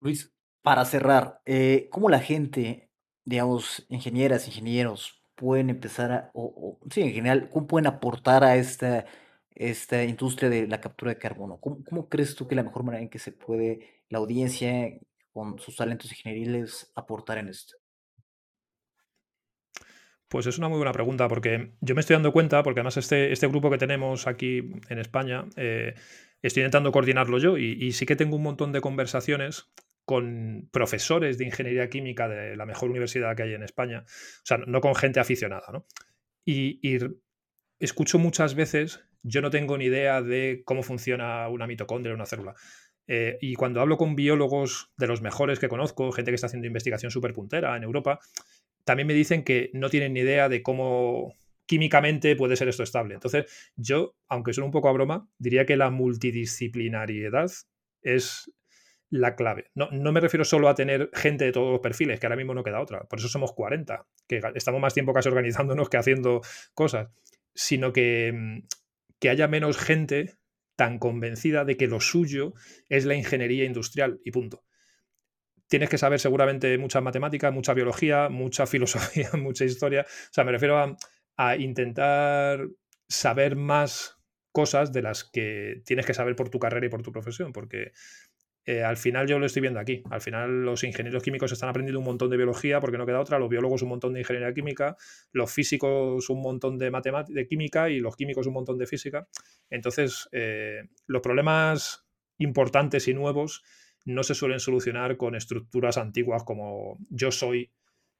Luis, para cerrar, eh, ¿cómo la gente, digamos, ingenieras, ingenieros, pueden empezar a, o, sí, en general, cómo pueden aportar a esta, esta industria de la captura de carbono? ¿Cómo, cómo crees tú que la mejor manera en que se puede la audiencia con sus talentos ingenieriles aportar en esto? Pues es una muy buena pregunta porque yo me estoy dando cuenta, porque además este, este grupo que tenemos aquí en España, eh, estoy intentando coordinarlo yo y, y sí que tengo un montón de conversaciones con profesores de ingeniería química de la mejor universidad que hay en España, o sea, no con gente aficionada, ¿no? Y, escucho muchas veces, yo no tengo ni idea de cómo funciona una mitocondria, una célula. Eh, y cuando hablo con biólogos de los mejores que conozco, gente que está haciendo investigación súper puntera en Europa, también me dicen que no tienen ni idea de cómo químicamente puede ser esto estable. Entonces, yo, aunque suene un poco a broma, diría que la multidisciplinariedad es la clave. No, no me refiero solo a tener gente de todos los perfiles, que ahora mismo no queda otra. Por eso somos 40, que estamos más tiempo casi organizándonos que haciendo cosas, sino que, mm, que haya menos gente tan convencida de que lo suyo es la ingeniería industrial y punto tienes que saber seguramente mucha matemática, mucha biología, mucha filosofía, mucha historia. O sea, me refiero a intentar saber más cosas de las que tienes que saber por tu carrera y por tu profesión, porque eh, al final yo lo estoy viendo aquí. Al final los ingenieros químicos están aprendiendo un montón de biología porque no queda otra, los biólogos un montón de ingeniería química, los físicos un montón de, de química y los químicos un montón de física. Entonces, eh, los problemas importantes y nuevos no se suelen solucionar con estructuras antiguas como yo soy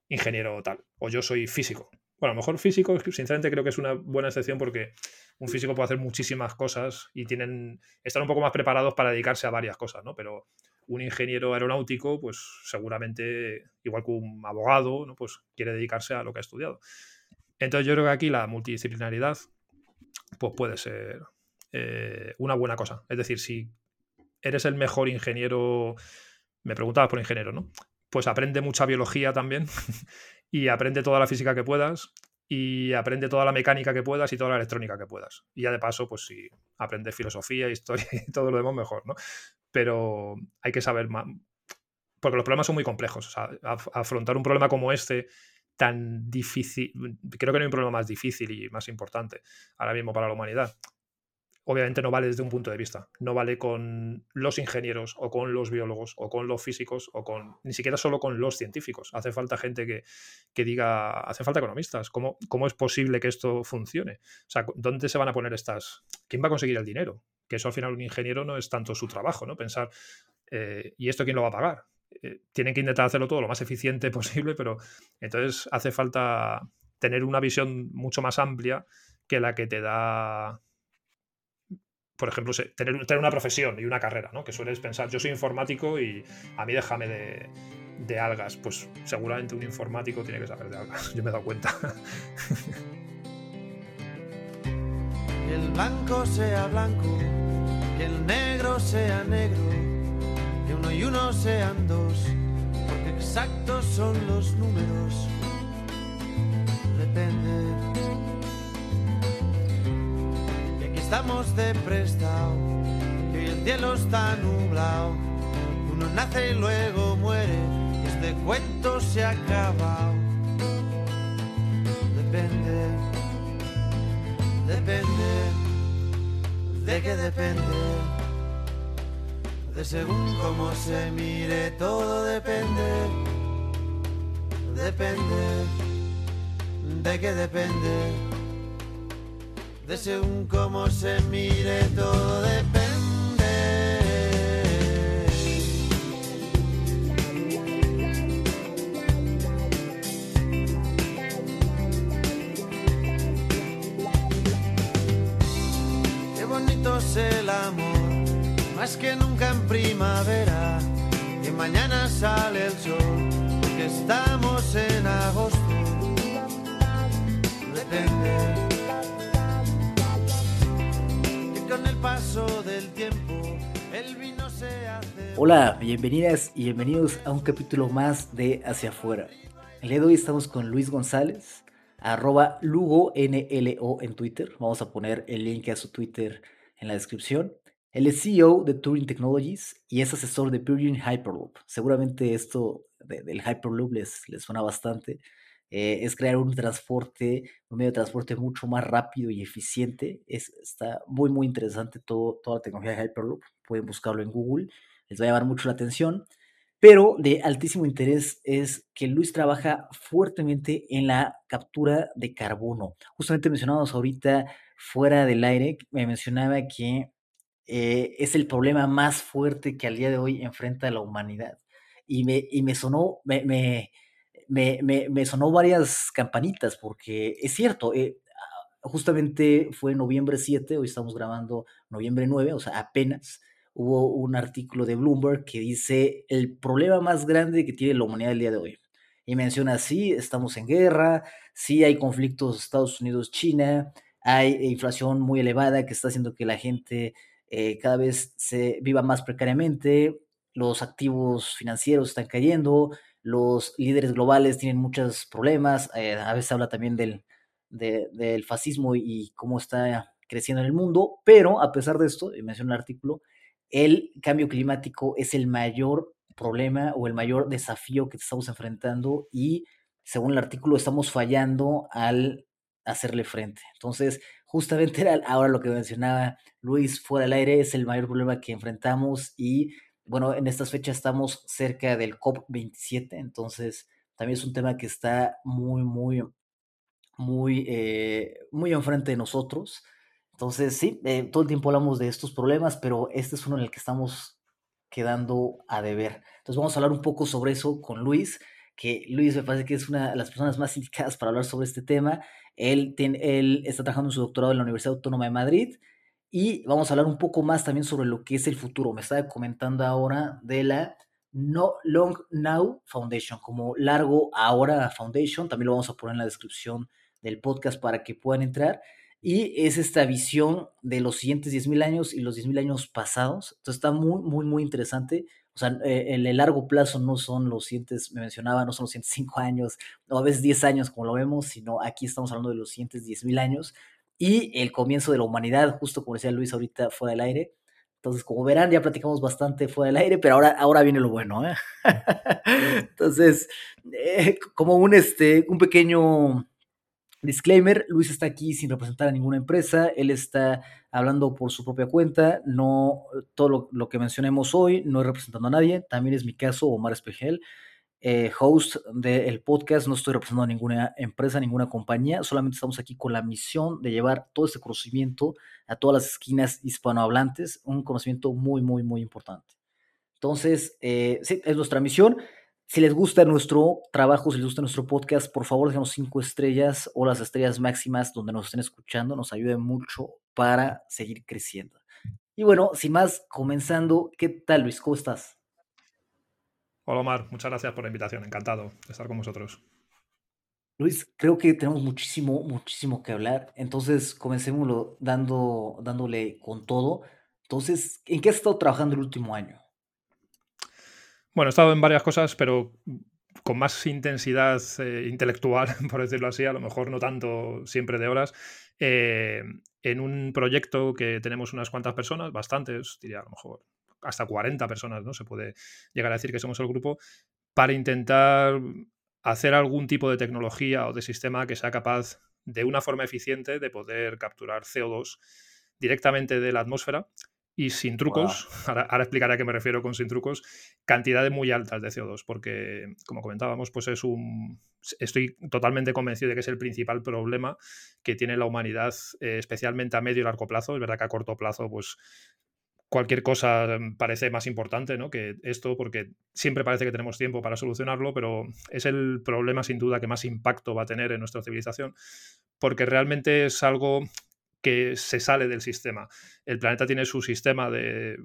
ingeniero tal o yo soy físico. Bueno, a lo mejor físico, sinceramente creo que es una buena excepción porque un físico puede hacer muchísimas cosas y tienen, están un poco más preparados para dedicarse a varias cosas, ¿no? Pero un ingeniero aeronáutico, pues seguramente, igual que un abogado, ¿no? Pues quiere dedicarse a lo que ha estudiado. Entonces yo creo que aquí la multidisciplinaridad, pues puede ser eh, una buena cosa. Es decir, si eres el mejor ingeniero, me preguntabas por ingeniero, ¿no? Pues aprende mucha biología también y aprende toda la física que puedas y aprende toda la mecánica que puedas y toda la electrónica que puedas. Y ya de paso, pues si aprendes filosofía, historia y todo lo demás, mejor, ¿no? Pero hay que saber más, porque los problemas son muy complejos. Afrontar un problema como este tan difícil, creo que no hay un problema más difícil y más importante ahora mismo para la humanidad obviamente no vale desde un punto de vista. No vale con los ingenieros o con los biólogos o con los físicos o con ni siquiera solo con los científicos. Hace falta gente que, que diga, hace falta economistas. ¿Cómo, ¿Cómo es posible que esto funcione? O sea, ¿dónde se van a poner estas? ¿Quién va a conseguir el dinero? Que eso al final un ingeniero no es tanto su trabajo, ¿no? Pensar, eh, ¿y esto quién lo va a pagar? Eh, tienen que intentar hacerlo todo lo más eficiente posible, pero entonces hace falta tener una visión mucho más amplia que la que te da por ejemplo, tener, tener, una profesión y una carrera, ¿no? Que sueles pensar, yo soy informático y a mí déjame de, de, algas. Pues seguramente un informático tiene que saber de algas. Yo me he dado cuenta. El blanco sea blanco, que el negro sea negro, que uno y uno sean dos, porque exactos son los números. Depende estamos de prestado, que el cielo está nublado. Uno nace y luego muere, este cuento se ha acabado. Depende, depende, de qué depende. De según cómo se mire, todo depende. Depende, de qué depende de según cómo se mire todo depende. Qué bonito es el amor, más que nunca en primavera, que mañana sale el sol, porque estamos Hola, bienvenidas y bienvenidos a un capítulo más de Hacia Afuera. El día de hoy estamos con Luis González, arroba LugoNLO en Twitter. Vamos a poner el link a su Twitter en la descripción. Él es CEO de Turing Technologies y es asesor de Virgin Hyperloop. Seguramente esto del Hyperloop les, les suena bastante. Eh, es crear un transporte, un medio de transporte mucho más rápido y eficiente. Es, está muy, muy interesante todo, toda la tecnología de Hyperloop. Pueden buscarlo en Google, les va a llamar mucho la atención. Pero de altísimo interés es que Luis trabaja fuertemente en la captura de carbono. Justamente mencionamos ahorita fuera del aire, me mencionaba que eh, es el problema más fuerte que al día de hoy enfrenta la humanidad. Y me, y me sonó, me, me, me, me, sonó varias campanitas, porque es cierto, eh, justamente fue noviembre 7, hoy estamos grabando noviembre 9, o sea, apenas hubo un artículo de Bloomberg que dice el problema más grande que tiene la humanidad el día de hoy. Y menciona, sí, estamos en guerra, sí hay conflictos Estados Unidos-China, hay inflación muy elevada que está haciendo que la gente eh, cada vez se viva más precariamente, los activos financieros están cayendo, los líderes globales tienen muchos problemas, eh, a veces habla también del, del fascismo y cómo está creciendo en el mundo, pero a pesar de esto, menciona el artículo, el cambio climático es el mayor problema o el mayor desafío que estamos enfrentando y según el artículo estamos fallando al hacerle frente. Entonces, justamente era ahora lo que mencionaba Luis fuera del aire, es el mayor problema que enfrentamos y bueno, en estas fechas estamos cerca del COP27, entonces también es un tema que está muy, muy, muy, eh, muy enfrente de nosotros. Entonces, sí, eh, todo el tiempo hablamos de estos problemas, pero este es uno en el que estamos quedando a deber. Entonces, vamos a hablar un poco sobre eso con Luis, que Luis me parece que es una de las personas más indicadas para hablar sobre este tema. Él, él está trabajando en su doctorado en la Universidad Autónoma de Madrid y vamos a hablar un poco más también sobre lo que es el futuro. Me estaba comentando ahora de la No Long Now Foundation, como Largo Ahora Foundation. También lo vamos a poner en la descripción del podcast para que puedan entrar. Y es esta visión de los siguientes 10.000 años y los 10.000 años pasados. Entonces está muy, muy, muy interesante. O sea, eh, en el largo plazo no son los siguientes, me mencionaba, no son los siguientes 5 años, o a veces 10 años como lo vemos, sino aquí estamos hablando de los siguientes 10.000 años y el comienzo de la humanidad, justo como decía Luis ahorita fuera del aire. Entonces, como verán, ya platicamos bastante fuera del aire, pero ahora, ahora viene lo bueno. ¿eh? Entonces, eh, como un, este, un pequeño disclaimer, Luis está aquí sin representar a ninguna empresa, él está hablando por su propia cuenta, no todo lo, que mencionemos hoy no es representando a nadie, también es mi caso, Omar Espejel, eh, host del podcast, no estoy representando a ninguna empresa, ninguna compañía, solamente estamos aquí con la misión de llevar todo este conocimiento a todas las esquinas hispanohablantes, un conocimiento muy, muy, muy importante. Entonces, eh, sí, es nuestra misión. Si les gusta nuestro trabajo, si les gusta nuestro podcast, por favor déjanos cinco estrellas o las estrellas máximas donde nos estén escuchando, nos ayude mucho para seguir creciendo. Y bueno, sin más, comenzando, ¿qué tal Luis? ¿Cómo estás? Hola Omar, muchas gracias por la invitación, encantado de estar con vosotros. Luis, creo que tenemos muchísimo, muchísimo que hablar, entonces comencémoslo dando, dándole con todo. Entonces, ¿en qué has estado trabajando el último año? Bueno, he estado en varias cosas, pero con más intensidad eh, intelectual, por decirlo así, a lo mejor no tanto siempre de horas, eh, en un proyecto que tenemos unas cuantas personas, bastantes, diría a lo mejor hasta 40 personas, ¿no? Se puede llegar a decir que somos el grupo, para intentar hacer algún tipo de tecnología o de sistema que sea capaz de una forma eficiente de poder capturar CO2 directamente de la atmósfera y sin trucos, ahora, explicaré a qué me refiero con sin trucos, cantidades muy altas de CO2, porque como comentábamos, pues es un... Estoy totalmente convencido de que es el principal problema que tiene la humanidad, eh, especialmente a medio y largo plazo. Es verdad que a corto plazo, pues cualquier cosa mm, parece más importante ¿no? que esto, porque siempre parece que tenemos tiempo para solucionarlo, pero es el problema sin duda que más impacto va a tener en nuestra civilización, porque realmente es algo que se sale del sistema. El planeta tiene su sistema de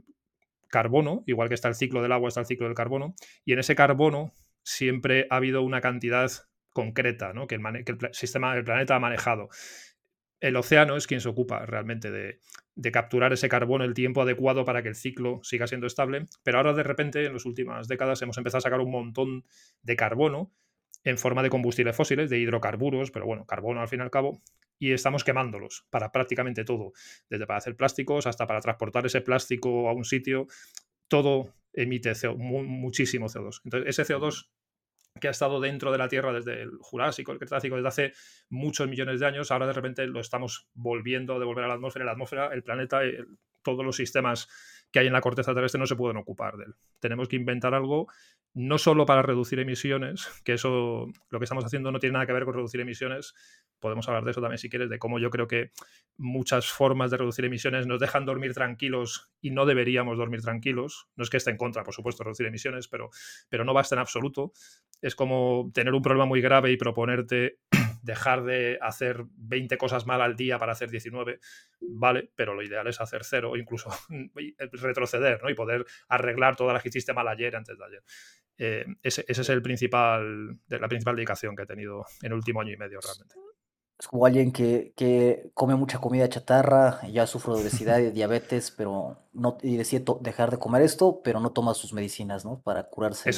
carbono, igual que está el ciclo del agua, está el ciclo del carbono, y en ese carbono siempre ha habido una cantidad concreta ¿no? que, el, sistema, el planeta ha manejado el océano es quien se ocupa realmente de, capturar ese carbono el tiempo adecuado para que el ciclo siga siendo estable. Pero ahora de repente, en las últimas décadas, hemos empezado a sacar un montón de carbono en forma de combustibles fósiles, de hidrocarburos, pero bueno, carbono al fin y al cabo. Y estamos quemándolos para prácticamente todo, desde para hacer plásticos hasta para transportar ese plástico a un sitio, todo emite muchísimo CO2. Entonces, ese CO2 que ha estado dentro de la Tierra desde el Jurásico, el Cretácico, desde hace muchos millones de años, ahora de repente lo estamos volviendo a devolver a la atmósfera. La atmósfera, el planeta, todos los sistemas que hay en la corteza terrestre no se pueden ocupar de él. Tenemos que inventar algo no solo para reducir emisiones, que eso lo que estamos haciendo no tiene nada que ver con reducir emisiones, podemos hablar de eso también si quieres, de cómo yo creo que muchas formas de reducir emisiones nos dejan dormir tranquilos y no deberíamos dormir tranquilos. No es que esté en contra, por supuesto, reducir emisiones, pero, pero no basta en absoluto. Es como tener un problema muy grave y proponerte dejar de hacer 20 cosas mal al día para hacer 19, vale, pero lo ideal es hacer cero o incluso retroceder ¿no? y poder arreglar todas las que hiciste mal ayer antes de ayer. Eh, ese, es el principal, la principal dedicación que he tenido en el último año y medio realmente. Es como alguien que, que come mucha comida chatarra, ya sufre de obesidad y diabetes, pero no, y decide dejar de comer esto, pero no toma sus medicinas, ¿no? Para curarse.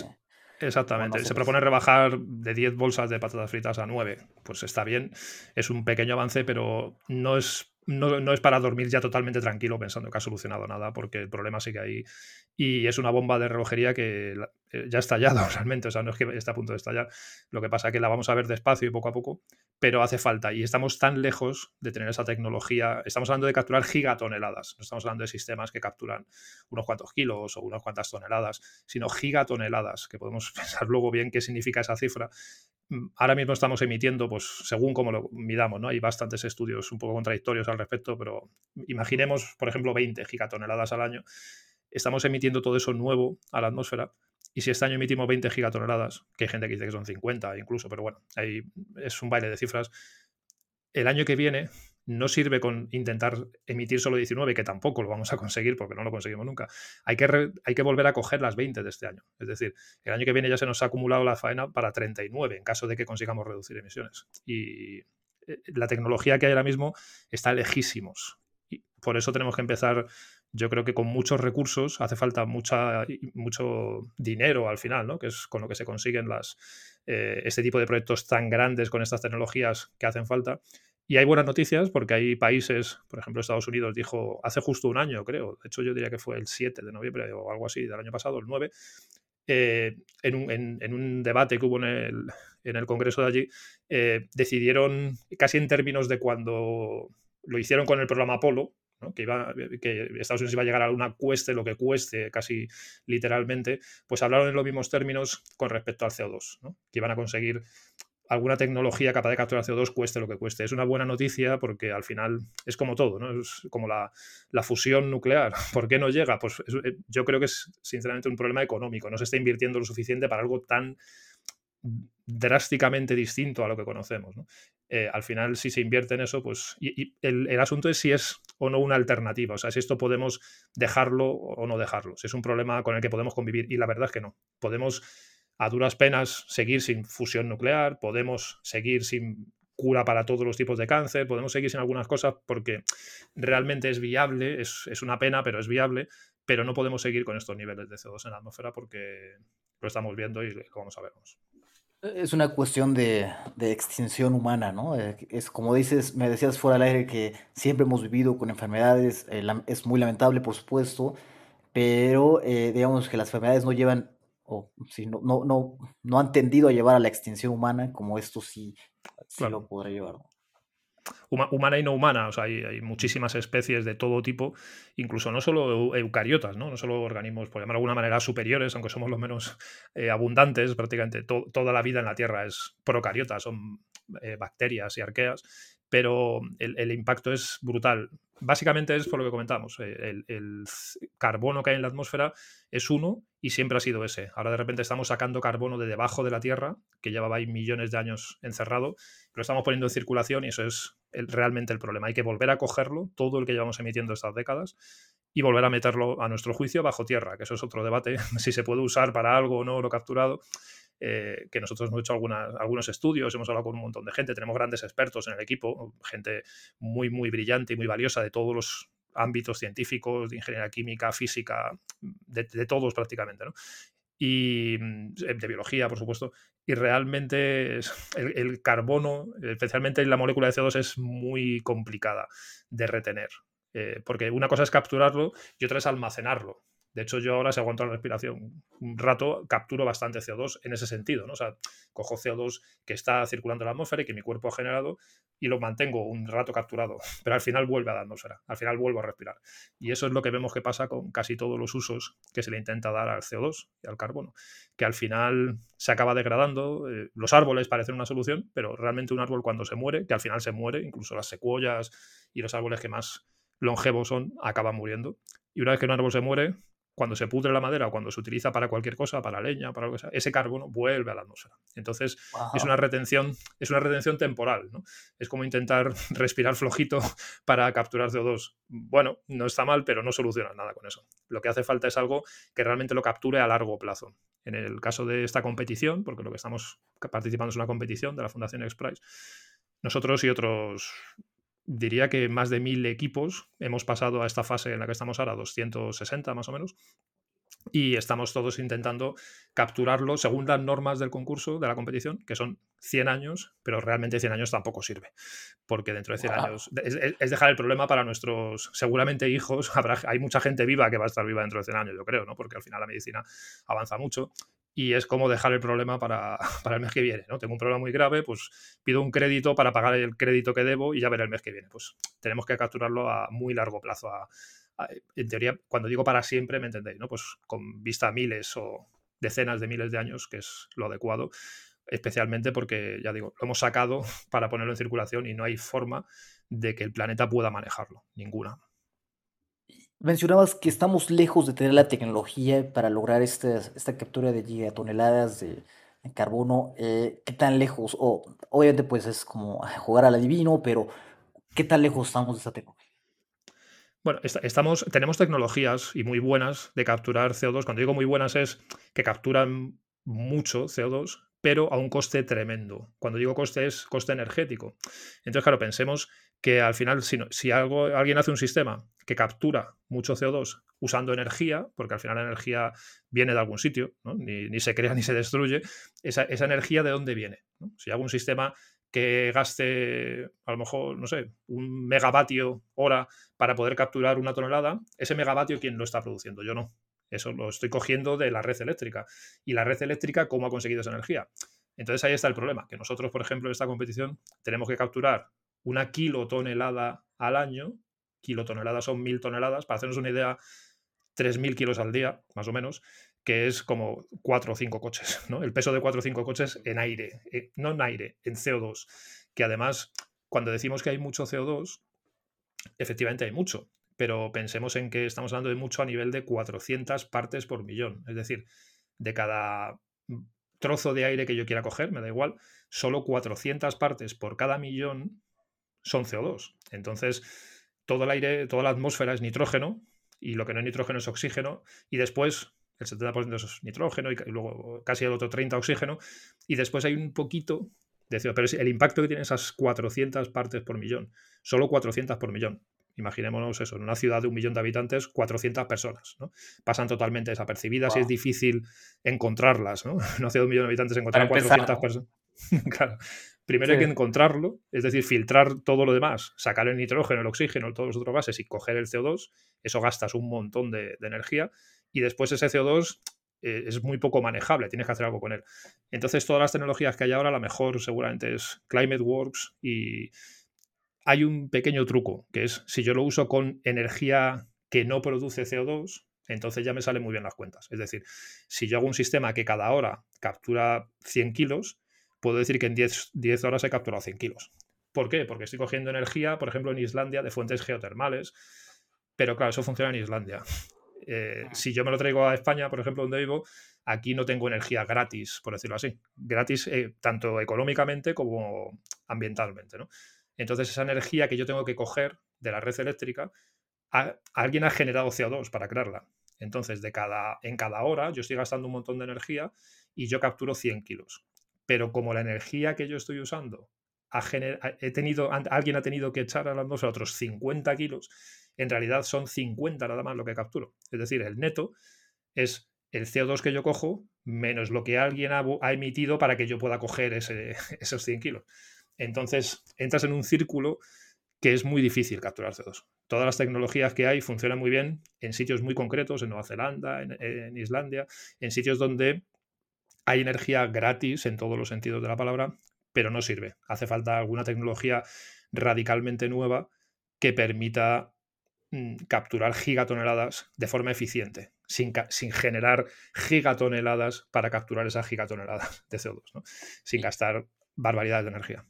Exactamente. Se propone rebajar de 10 bolsas de patatas fritas a 9. Pues está bien, es un pequeño avance, pero no es no, es para dormir ya totalmente tranquilo pensando que ha solucionado nada, porque el problema sigue ahí. Y es una bomba de relojería que eh, ya ha estallado realmente, o sea, no es que esté a punto de estallar. Lo que pasa es que la vamos a ver despacio y poco a poco, pero hace falta. Y estamos tan lejos de tener esa tecnología. Estamos hablando de capturar gigatoneladas, no estamos hablando de sistemas que capturan unos cuantos kilos o unas cuantas toneladas, sino gigatoneladas, que podemos pensar luego bien qué significa esa cifra ahora mismo estamos emitiendo, pues según como lo midamos, ¿no? Hay bastantes estudios un poco contradictorios al respecto, pero imaginemos, por ejemplo, 20 gigatoneladas al año. Estamos emitiendo todo eso nuevo a la atmósfera. Y si este año emitimos 20 gigatoneladas, que hay gente que dice que son 50 incluso, pero bueno, ahí es un baile de cifras. El año que viene no sirve con intentar emitir solo 19, que tampoco lo vamos a conseguir porque no lo conseguimos nunca. Hay que, hay que volver a coger las 20 de este año. Es decir, el año que viene ya se nos ha acumulado la faena para 39 en caso de que consigamos reducir emisiones. Y eh, la tecnología que hay ahora mismo está lejísimos. Y por eso tenemos que empezar, yo creo que con muchos recursos, hace falta mucha, mucho dinero al final, ¿no? que es con lo que se consiguen las, eh, este tipo de proyectos tan grandes con estas tecnologías que hacen falta y hay buenas noticias porque hay países, por ejemplo Estados Unidos dijo hace justo un año, creo, de hecho yo diría que fue el 7 de noviembre o algo así del año pasado, el 9, eh, en, un, debate que hubo en el, Congreso de allí, eh, decidieron casi en términos de cuando lo hicieron con el programa Apolo, que, iba, que Estados Unidos iba a llegar a una cueste lo que cueste, casi literalmente, pues hablaron en los mismos términos con respecto al CO2, que iban a conseguir alguna tecnología capaz de capturar CO2 cueste lo que cueste. Es una buena noticia porque al final es como todo, ¿no? Es como la, fusión nuclear. ¿Por qué no llega? Pues eh, yo creo que es sinceramente un problema económico. No se está invirtiendo lo suficiente para algo tan drásticamente distinto a lo que conocemos. Eh, al final, si se invierte en eso, pues. Y, el, el, asunto es si es o no una alternativa. O sea, si esto podemos dejarlo o no dejarlo. Si es un problema con el que podemos convivir. Y la verdad es que no. Podemos a duras penas seguir sin fusión nuclear, podemos seguir sin cura para todos los tipos de cáncer, podemos seguir sin algunas cosas porque realmente es viable, es, una pena, pero es viable, pero no podemos seguir con estos niveles de CO2 en la atmósfera porque lo estamos viendo y lo vamos a vernos. Es una cuestión de, extinción humana, ¿no? Eh, es como dices, me decías fuera del aire que siempre hemos vivido con enfermedades, eh, es muy lamentable, por supuesto, pero eh, digamos que las enfermedades no llevan o si no, no, no, no han tendido a llevar a la extinción humana, como esto sí, lo podrá llevar. humana y no humana, o sea, hay, muchísimas especies de todo tipo, incluso no solo eucariotas, ¿no? no solo organismos, por llamar de alguna manera, superiores, aunque somos los menos eh, abundantes, prácticamente toda la vida en la Tierra es procariota, son eh, bacterias y arqueas, pero el, impacto es brutal. Básicamente es por lo que comentamos, eh, el, carbono que hay en la atmósfera es uno y siempre ha sido ese. Ahora de repente estamos sacando carbono de debajo de la Tierra, que llevaba ahí millones de años encerrado, lo estamos poniendo en circulación y eso es realmente el problema. Hay que volver a cogerlo, todo el que llevamos emitiendo estas décadas, y volver a meterlo a nuestro juicio bajo tierra, que eso es otro debate, si se puede usar para algo o no lo capturado. Eh, que nosotros hemos hecho algunos estudios, hemos hablado con un montón de gente, tenemos grandes expertos en el equipo, gente muy, muy brillante y muy valiosa de todos los ámbitos científicos, de ingeniería química, física, de, todos prácticamente. y mm, de biología, por supuesto, y realmente el, carbono, especialmente la molécula de CO2, es muy complicada de retener. Eh, porque una cosa es capturarlo y otra es almacenarlo. De hecho, yo ahora, si aguanto la respiración un rato, capturo bastante CO2 en ese sentido, ¿no? O sea, cojo CO2 que está circulando en la atmósfera y que mi cuerpo ha generado y lo mantengo un rato capturado, pero al final vuelve a la atmósfera, al final vuelvo a respirar. Y eso es lo que vemos que pasa con casi todos los usos que se le intenta dar al CO2 y al carbono, que al final se acaba degradando. Eh, los árboles parecen una solución, pero realmente un árbol cuando se muere, que al final se muere, incluso las secuoyas y los árboles que más longevos son, acaban muriendo. Y una vez que un árbol se muere, cuando se pudre la madera o cuando se utiliza para cualquier cosa, para leña, para lo que sea, ese carbono vuelve a la atmósfera. Entonces, es una retención, es una retención temporal, ¿no? Es como intentar respirar flojito para capturar CO2. Bueno, no está mal, pero no soluciona nada con eso. Lo que hace falta es algo que realmente lo capture a largo plazo. En el caso de esta competición, porque lo que estamos participando es una competición de la Fundación X-Prize, nosotros y otros diría que más de mil equipos hemos pasado a esta fase en la que estamos ahora, 260 más o menos, y estamos todos intentando capturarlo según las normas del concurso, de la competición, que son 100 años, pero realmente 100 años tampoco sirve, porque dentro de 100 años es, dejar el problema para nuestros, seguramente hijos, habrá, hay mucha gente viva que va a estar viva dentro de 100 años, yo creo, ¿no? porque al final la medicina avanza mucho, y es como dejar el problema para, para, el mes que viene. ¿no? Tengo un problema muy grave, pues pido un crédito para pagar el crédito que debo y ya veré el mes que viene. Pues tenemos que capturarlo a muy largo plazo. en teoría, cuando digo para siempre, me entendéis, ¿no? Pues con vista a miles o decenas de miles de años, que es lo adecuado, especialmente porque, ya digo, lo hemos sacado para ponerlo en circulación y no hay forma de que el planeta pueda manejarlo, ninguna. Mencionabas que estamos lejos de tener la tecnología para lograr esta, esta captura de gigatoneladas de, carbono. Eh, ¿Qué tan lejos? Obviamente, pues es como jugar al adivino, pero ¿qué tan lejos estamos de esta tecnología? Bueno, estamos, tenemos tecnologías y muy buenas de capturar CO2. Cuando digo muy buenas es que capturan mucho CO2, pero a un coste tremendo. Cuando digo coste es coste energético. Entonces, claro, pensemos que al final, si, si algo, alguien hace un sistema que captura mucho CO2 usando energía, porque al final la energía viene de algún sitio, ni, se crea ni se destruye, esa, energía de dónde viene. Si hago un sistema que gaste a lo mejor, no sé, un megavatio hora para poder capturar una tonelada, ese megavatio, ¿quién lo está produciendo? Yo no. Eso lo estoy cogiendo de la red eléctrica. ¿Y la red eléctrica cómo ha conseguido esa energía? Entonces ahí está el problema, que nosotros, por ejemplo, en esta competición tenemos que capturar una kilotonelada al año, kilotoneladas son mil toneladas, para hacernos una idea, 3.000 kilos al día, más o menos, que es como cuatro o cinco coches, ¿no? El peso de cuatro o cinco coches en aire, eh, no en aire, en CO2, que además, cuando decimos que hay mucho CO2, efectivamente hay mucho, pero pensemos en que estamos hablando de mucho a nivel de 400 partes por millón, es decir, de cada trozo de aire que yo quiera coger, me da igual, solo 400 partes por cada millón son CO2. Entonces, todo el aire, toda la atmósfera es nitrógeno y lo que no es nitrógeno es oxígeno y después el 70% es nitrógeno y luego casi el otro 30 oxígeno y después hay un poquito de CO2, pero el impacto que tiene esas 400 partes por millón, solo 400 por millón. Imaginémonos eso, en una ciudad de un millón de habitantes, 400 personas, ¿no? Pasan totalmente desapercibidas y es difícil encontrarlas, ¿no? No hace un millón de habitantes encontrar 400 personas. claro. Primero hay que encontrarlo, es decir, filtrar todo lo demás, sacar el nitrógeno, el oxígeno, todos los otros gases y coger el CO2. Eso gastas un montón de, energía y después ese CO2 eh, es muy poco manejable, tienes que hacer algo con él. Entonces, todas las tecnologías que hay ahora, la mejor seguramente es ClimateWorks y hay un pequeño truco, que es si yo lo uso con energía que no produce CO2, entonces ya me salen muy bien las cuentas. Es decir, si yo hago un sistema que cada hora captura 100 kilos, puedo decir que en 10, 10 horas he capturado 100 kilos. ¿Por qué? Porque estoy cogiendo energía, por ejemplo, en Islandia, de fuentes geotermales. Pero claro, eso funciona en Islandia. Eh, si yo me lo traigo a España, por ejemplo, donde vivo, aquí no tengo energía gratis, por decirlo así. Gratis eh, tanto económicamente como ambientalmente. ¿no? Entonces, esa energía que yo tengo que coger de la red eléctrica, alguien ha generado CO2 para crearla. Entonces, de cada, en cada hora yo estoy gastando un montón de energía y yo capturo 100 kilos pero como la energía que yo estoy usando ha he tenido, alguien ha tenido que echar a la atmósfera otros 50 kilos, en realidad son 50 nada más lo que capturo. Es decir, el neto es el CO2 que yo cojo menos lo que alguien ha, emitido para que yo pueda coger esos 100 kilos. Entonces entras en un círculo que es muy difícil capturar CO2. Todas las tecnologías que hay funcionan muy bien en sitios muy concretos, en Nueva Zelanda, en, Islandia, en sitios donde hay energía gratis en todos los sentidos de la palabra, pero no sirve. Hace falta alguna tecnología radicalmente nueva que permita mm, capturar gigatoneladas de forma eficiente, sin, sin, generar gigatoneladas para capturar esas gigatoneladas de CO2, sin gastar barbaridades de energía.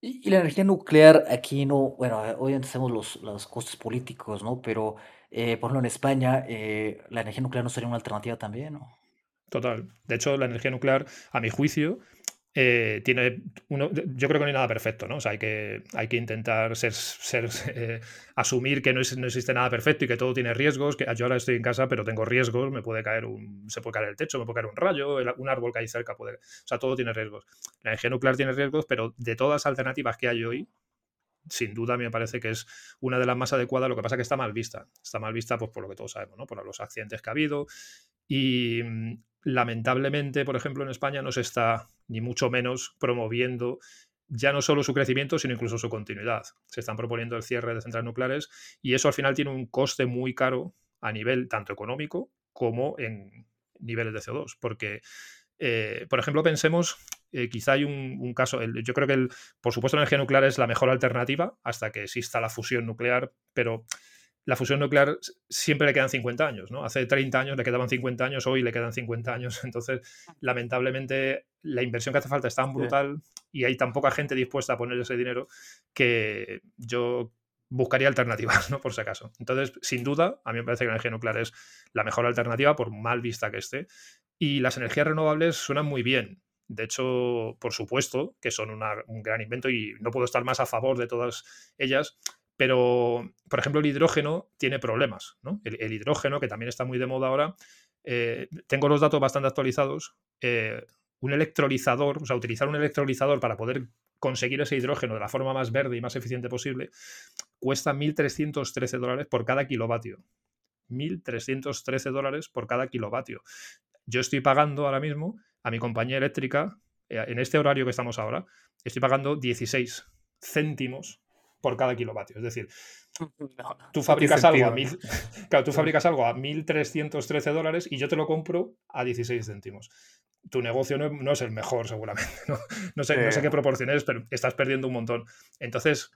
Y, la energía nuclear aquí no, bueno, eh, hoy sabemos los, los costes políticos, ¿no? Pero, eh, por ejemplo, en España, eh, la energía nuclear no sería una alternativa también, ¿no? Total. De hecho, la energía nuclear, a mi juicio, eh, tiene uno, yo creo que no hay nada perfecto, ¿no? O sea, hay que, hay que intentar ser, ser eh, asumir que no, no, existe nada perfecto y que todo tiene riesgos, que yo ahora estoy en casa, pero tengo riesgos, me puede caer un, se puede caer el techo, me puede caer un rayo, un árbol que hay cerca puede, o sea, todo tiene riesgos. La energía nuclear tiene riesgos, pero de todas las alternativas que hay hoy, sin duda me parece que es una de las más adecuadas, lo que pasa es que está mal vista. Está mal vista pues, por lo que todos sabemos, ¿no? por los accidentes que ha habido. Y lamentablemente, por ejemplo, en España no se está ni mucho menos promoviendo ya no solo su crecimiento, sino incluso su continuidad. Se están proponiendo el cierre de centrales nucleares y eso al final tiene un coste muy caro a nivel tanto económico como en niveles de CO2, porque, eh, por ejemplo, pensemos, eh, quizá hay un, caso, yo creo que, el, por supuesto, la energía nuclear es la mejor alternativa hasta que exista la fusión nuclear, pero la fusión nuclear siempre le quedan 50 años, ¿no? Hace 30 años le quedaban 50 años, hoy le quedan 50 años. Entonces, lamentablemente, la inversión que hace falta es tan brutal y hay tan poca gente dispuesta a poner ese dinero que yo buscaría alternativas, ¿no? Por si acaso. Entonces, sin duda, a mí me parece que la energía nuclear es la mejor alternativa, por mal vista que esté. Y las energías renovables suenan muy bien. De hecho, por supuesto que son un gran invento y no puedo estar más a favor de todas ellas, pero, por ejemplo, el hidrógeno tiene problemas. El, hidrógeno, que también está muy de moda ahora, eh, tengo los datos bastante actualizados. Eh, un electrolizador, o sea, utilizar un electrolizador para poder conseguir ese hidrógeno de la forma más verde y más eficiente posible, cuesta 1.313 dólares por cada kilovatio. 1.313 dólares por cada kilovatio. Yo estoy pagando ahora mismo a mi compañía eléctrica, eh, en este horario que estamos ahora, estoy pagando 16 céntimos por cada kilovatio. Es decir, tú fabricas algo a mil, tú fabricas algo a 1.313 dólares y yo te lo compro a 16 céntimos. Tu negocio no, es el mejor, seguramente. No, sé, no sé qué proporciones, pero estás perdiendo un montón. Entonces,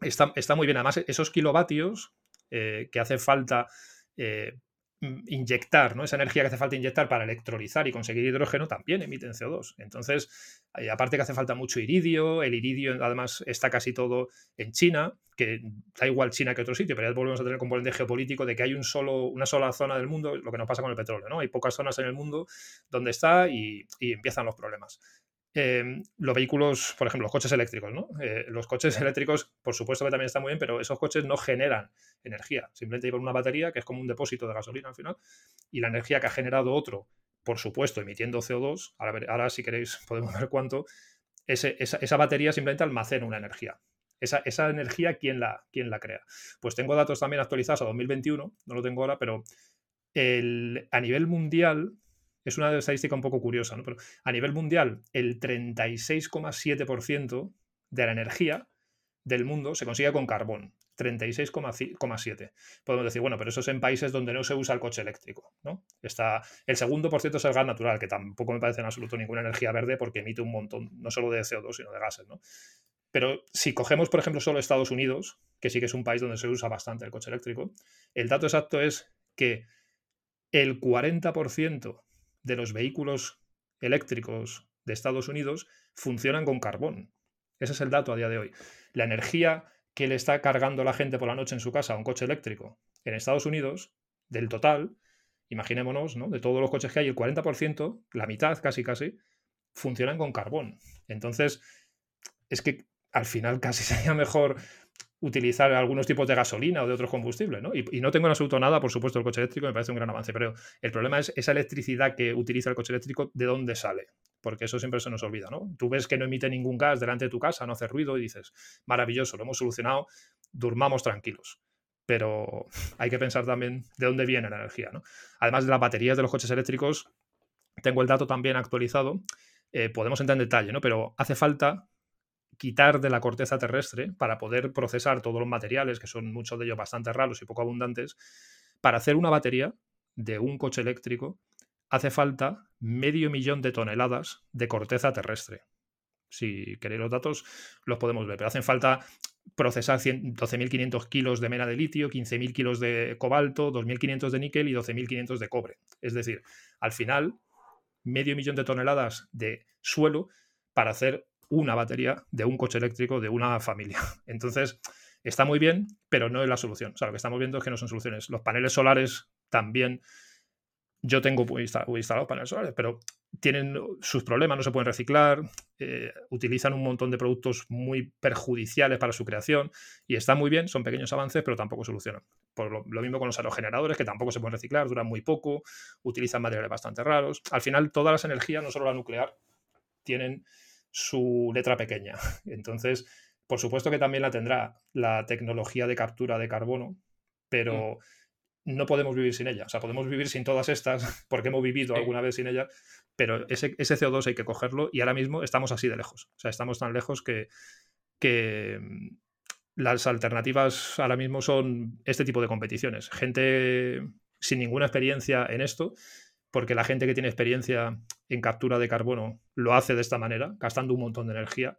está, está muy bien. Además, esos kilovatios eh, que hace falta eh, inyectar, ¿no? Esa energía que hace falta inyectar para electrolizar y conseguir hidrógeno también emiten CO2. Entonces, eh, aparte que hace falta mucho iridio, el iridio además está casi todo en China, que da igual China que otro sitio, pero ya volvemos a tener el componente geopolítico de que hay un solo, una sola zona del mundo, lo que nos pasa con el petróleo, ¿no? Hay pocas zonas en el mundo donde está y empiezan los problemas. Em, los vehículos, por ejemplo, los coches eléctricos, ¿no? Eh, los coches eléctricos, por supuesto que también están muy bien, pero esos coches no generan energía. Simplemente llevan una batería que es como un depósito de gasolina al final. Y la energía que ha generado otro, por supuesto, emitiendo CO2, ahora, ahora si queréis podemos ver cuánto, esa, batería simplemente almacena una energía. Esa, energía, ¿quién la, ¿quién la crea? Pues tengo datos también actualizados a 2021, no lo tengo ahora, pero el, a nivel mundial es una estadística un poco curiosa, ¿no? Pero a nivel mundial, el 36,7% de la energía del mundo se consigue con carbón. 36,7. Podemos decir, bueno, pero eso es en países donde no se usa el coche eléctrico, ¿no? Está, el segundo por ciento es el gas natural, que tampoco me parece en absoluto ninguna energía verde porque emite un montón, no solo de CO2, sino de gases, ¿no? Pero si cogemos, por ejemplo, solo Estados Unidos, que sí que es un país donde se usa bastante el coche eléctrico, el dato exacto es que el 40% de los vehículos eléctricos de Estados Unidos funcionan con carbón. Ese es el dato a día de hoy. La energía que le está cargando la gente por la noche en su casa a un coche eléctrico en Estados Unidos, del total, imaginémonos, ¿no? De todos los coches que hay, el 40%, la mitad casi casi, funcionan con carbón. Entonces, es que al final casi sería mejor utilizar algunos tipos de gasolina o de otros combustibles, ¿no? Y, no tengo en absoluto nada, por supuesto, el coche eléctrico me parece un gran avance, pero el problema es esa electricidad que utiliza el coche eléctrico, ¿de dónde sale? Porque eso siempre se nos olvida, ¿no? Tú ves que no emite ningún gas delante de tu casa, no hace ruido y dices, maravilloso, lo hemos solucionado, durmamos tranquilos. pero hay que pensar también de dónde viene la energía. ¿no? Además de las baterías de los coches eléctricos, tengo el dato también actualizado, eh, podemos entrar en detalle, ¿no? pero hace falta quitar de la corteza terrestre para poder procesar todos los materiales, que son muchos de ellos bastante raros y poco abundantes, para hacer una batería de un coche eléctrico hace falta medio millón de toneladas de corteza terrestre. Si queréis los datos, los podemos ver, pero hacen falta procesar 12.500 kilos de mena de litio, 15.000 kilos de cobalto, 2.500 de níquel y 12.500 de cobre. Es decir, al final, medio millón de toneladas de suelo para hacer una batería de un coche eléctrico de una familia. Entonces, está muy bien, pero no es la solución. O sea, lo que estamos viendo es que no son soluciones. Los paneles solares también. Yo tengo instalados paneles solares, pero tienen sus problemas, no se pueden reciclar, eh, utilizan un montón de productos muy perjudiciales para su creación y está muy bien, son pequeños avances, pero tampoco solucionan. Por lo, lo, mismo con los aerogeneradores, que tampoco se pueden reciclar, duran muy poco, utilizan materiales bastante raros. Al final, todas las energías, no solo la nuclear, tienen su letra pequeña. Entonces, por supuesto que también la tendrá la tecnología de captura de carbono, pero mm. no podemos vivir sin ella. O sea, podemos vivir sin todas estas, porque hemos vivido alguna vez sin ella, pero ese, ese, CO2 hay que cogerlo y ahora mismo estamos así de lejos. O sea, estamos tan lejos que, que mm, las alternativas ahora mismo son este tipo de competiciones. Gente sin ninguna experiencia en esto porque la gente que tiene experiencia en captura de carbono lo hace de esta manera, gastando un montón de energía,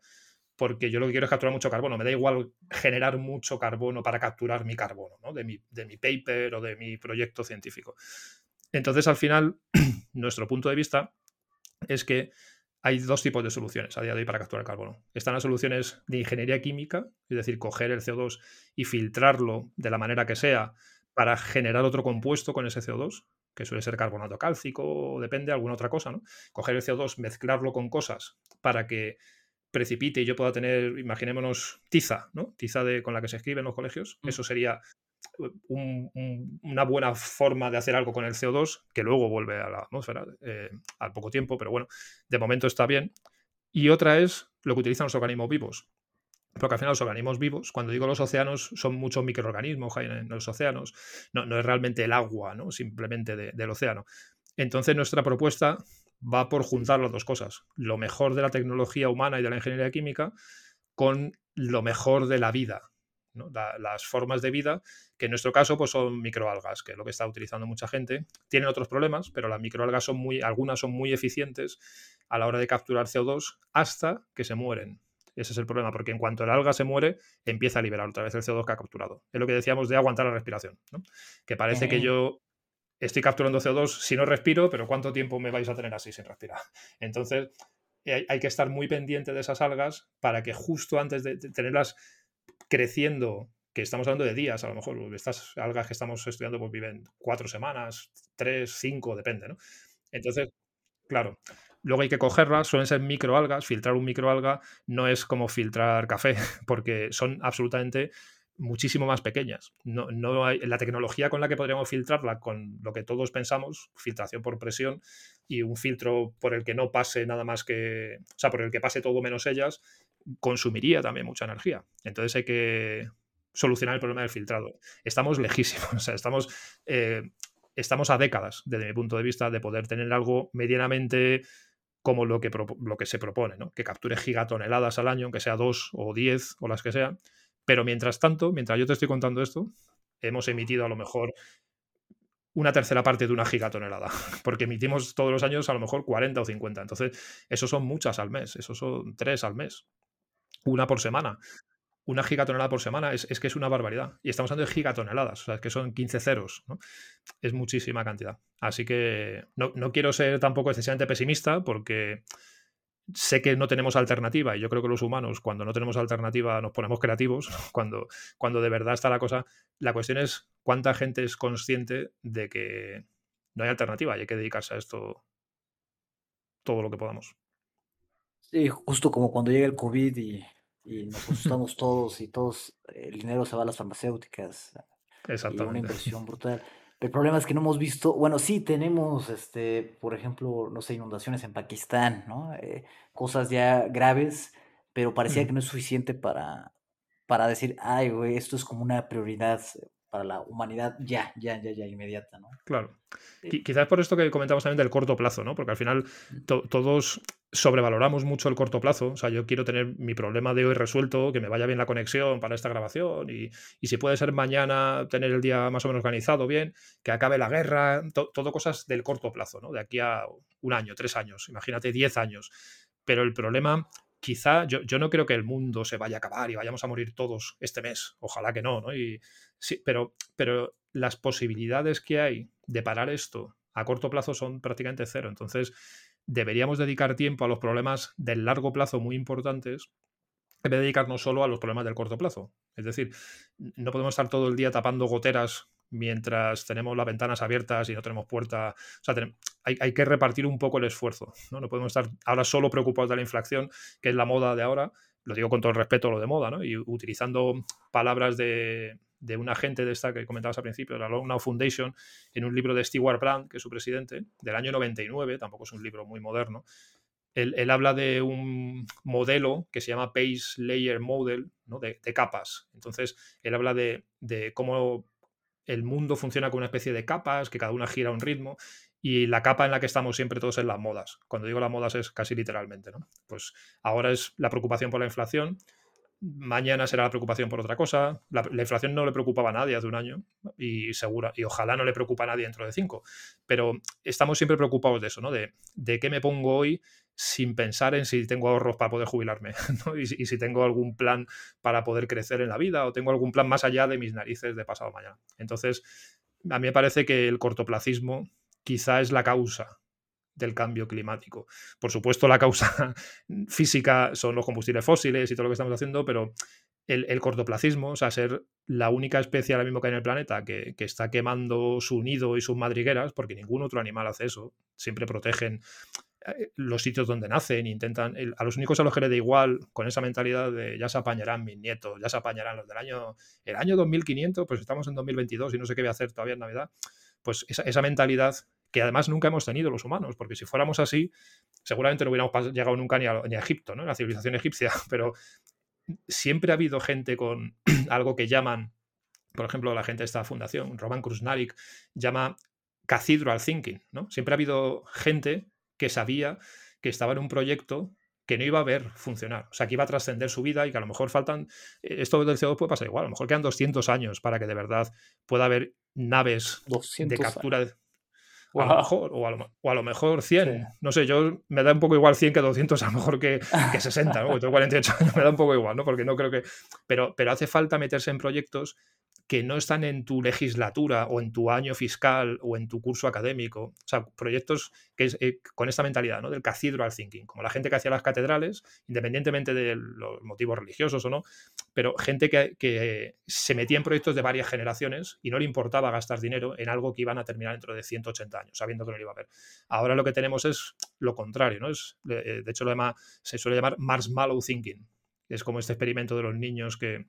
porque yo lo que quiero es capturar mucho carbono. Me da igual generar mucho carbono para capturar mi carbono, ¿no? de, mi, de mi paper o de mi proyecto científico. Entonces, al final, nuestro punto de vista es que hay dos tipos de soluciones a día de hoy para capturar carbono. Están las soluciones de ingeniería química, es decir, coger el CO2 y filtrarlo de la manera que sea para generar otro compuesto con ese CO2, que suele ser carbonato cálcico, depende, alguna otra cosa, ¿no? Coger el CO2, mezclarlo con cosas para que precipite y yo pueda tener, imaginémonos, tiza, ¿no? Tiza de, con la que se escribe en los colegios. Mm. Eso sería una buena forma de hacer algo con el CO2 que luego vuelve a la atmósfera eh, al poco tiempo, pero bueno, de momento está bien. Y otra es lo que utilizan los organismos vivos. Porque al final los organismos vivos, cuando digo los océanos, son muchos microorganismos en los océanos, no, es realmente el agua, ¿no? simplemente del océano. Entonces nuestra propuesta va por juntar las dos cosas, lo mejor de la tecnología humana y de la ingeniería química con lo mejor de la vida, las formas de vida, que en nuestro caso pues son microalgas, que es lo que está utilizando mucha gente. Tienen otros problemas, pero las microalgas son muy, algunas son muy eficientes a la hora de capturar CO2 hasta que se mueren. Ese es el problema, porque en cuanto el alga se muere, empieza a liberar otra vez el CO2 que ha capturado. Es lo que decíamos de aguantar la respiración, Que parece que yo estoy capturando CO2 si no respiro, pero ¿cuánto tiempo me vais a tener así sin respirar? Entonces, hay, que estar muy pendiente de esas algas para que justo antes de, tenerlas creciendo, que estamos hablando de días, a lo mejor, estas algas que estamos estudiando pues viven cuatro semanas, tres, cinco, depende, ¿no? Entonces, claro, Luego hay que cogerlas, suelen ser microalgas. Filtrar un microalga no es como filtrar café, porque son absolutamente muchísimo más pequeñas. No, no hay, la tecnología con la que podríamos filtrarla, con lo que todos pensamos, filtración por presión y un filtro por el que no pase nada más que, o sea, por el que pase todo menos ellas, consumiría también mucha energía. Entonces hay que solucionar el problema del filtrado. Estamos lejísimos, o sea, estamos, eh, estamos a décadas, desde mi punto de vista, de poder tener algo medianamente como lo que, lo que se propone, ¿no? que capture gigatoneladas al año, aunque sea dos o diez o las que sean. Pero mientras tanto, mientras yo te estoy contando esto, hemos emitido a lo mejor una tercera parte de una gigatonelada, porque emitimos todos los años a lo mejor 40 o 50. Entonces, eso son muchas al mes, eso son tres al mes, una por semana una gigatonelada por semana es, que es una barbaridad. Y estamos hablando de gigatoneladas, o sea, es que son 15 ceros. ¿no? Es muchísima cantidad. Así que no, quiero ser tampoco excesivamente pesimista porque sé que no tenemos alternativa y yo creo que los humanos cuando no tenemos alternativa nos ponemos creativos, cuando, cuando de verdad está la cosa. La cuestión es cuánta gente es consciente de que no hay alternativa y hay que dedicarse a esto todo lo que podamos. Sí, justo como cuando llega el COVID y y nos asustamos todos y todos, el dinero se va a las farmacéuticas. Y una inversión brutal. El problema es que no hemos visto, bueno, sí tenemos, este, por ejemplo, no sé, inundaciones en Pakistán, ¿no? Eh, cosas ya graves, pero parecía que no es suficiente para, para decir, ay, güey, esto es como una prioridad para la humanidad ya, ya, ya, ya, inmediata, ¿no? Claro. quizás por esto que comentamos también del corto plazo, ¿no? Porque al final todos sobrevaloramos mucho el corto plazo. O sea, yo quiero tener mi problema de hoy resuelto, que me vaya bien la conexión para esta grabación y, si puede ser mañana tener el día más o menos organizado bien, que acabe la guerra, todo cosas del corto plazo, ¿no? De aquí a un año, tres años, imagínate diez años. Pero el problema quizá yo, yo, no creo que el mundo se vaya a acabar y vayamos a morir todos este mes. Ojalá que no, ¿no? Y, sí, pero, pero las posibilidades que hay de parar esto a corto plazo son prácticamente cero. Entonces, deberíamos dedicar tiempo a los problemas del largo plazo muy importantes en vez de dedicarnos solo a los problemas del corto plazo. Es decir, no podemos estar todo el día tapando goteras mientras tenemos las ventanas abiertas y no tenemos puerta. O sea, hay, que repartir un poco el esfuerzo. ¿no? no podemos estar ahora solo preocupados de la inflación, que es la moda de ahora. Lo digo con todo el respeto a lo de moda, ¿no? Y utilizando palabras de, de una gente de esta que comentabas al principio, la Long Now Foundation, en un libro de Stewart Brand, que es su presidente, del año 99, tampoco es un libro muy moderno. Él, habla de un modelo que se llama Pace Layer Model, ¿no? de, capas. Entonces, él habla de, de cómo el mundo funciona con una especie de capas, que cada una gira a un ritmo, y la capa en la que estamos siempre todos es las modas. Cuando digo las modas es casi literalmente, ¿no? Pues ahora es la preocupación por la inflación, mañana será la preocupación por otra cosa. La, inflación no le preocupaba a nadie hace un año y segura, y ojalá no le preocupa a nadie dentro de cinco. Pero estamos siempre preocupados de eso, ¿no? De, qué me pongo hoy sin pensar en si tengo ahorros para poder jubilarme y, y, si tengo algún plan para poder crecer en la vida o tengo algún plan más allá de mis narices de pasado mañana. Entonces, a mí me parece que el cortoplacismo quizá es la causa del cambio climático. Por supuesto, la causa física son los combustibles fósiles y todo lo que estamos haciendo, pero el, cortoplacismo, o sea, ser la única especie ahora mismo que hay en el planeta que, está quemando su nido y sus madrigueras, porque ningún otro animal hace eso, siempre protegen eh, los sitios donde nacen, intentan, a los únicos a los que le da igual, con esa mentalidad de ya se apañarán mis nietos, ya se apañarán los del año, el año 2500, pues estamos en 2022 y no sé qué voy a hacer todavía en Navidad, pues esa, esa mentalidad que además nunca hemos tenido los humanos, porque si fuéramos así, seguramente no hubiéramos llegado nunca ni a, Egipto, ¿no? la civilización egipcia, pero siempre ha habido gente con algo que llaman, por ejemplo, la gente de esta fundación, Roman Krusnarik, llama cathedral thinking, ¿no? Siempre ha habido gente que sabía que estaba en un proyecto que no iba a ver funcionar, o sea, que iba a trascender su vida y que a lo mejor faltan, eh, esto del CO2 puede pasar igual, a lo mejor quedan 200 años para que de verdad pueda haber naves de captura. de o, a lo mejor, o, a lo, mejor 100. No sé, yo me da un poco igual 100 que 200, a lo mejor que, que 60, ¿no? tengo 48 años, me da un poco igual, ¿no? Porque no creo que... Pero, pero hace falta meterse en proyectos que no están en tu legislatura o en tu año fiscal o en tu curso académico. O sea, proyectos que es, eh, con esta mentalidad, ¿no? Del cathedral thinking, como la gente que hacía las catedrales, independientemente de los motivos religiosos o no, pero gente que, que, se metía en proyectos de varias generaciones y no le importaba gastar dinero en algo que iban a terminar dentro de 180 años, sabiendo que no lo iba a ver. Ahora lo que tenemos es lo contrario, ¿no? Es, de hecho, lo se suele llamar marshmallow thinking. Es como este experimento de los niños que,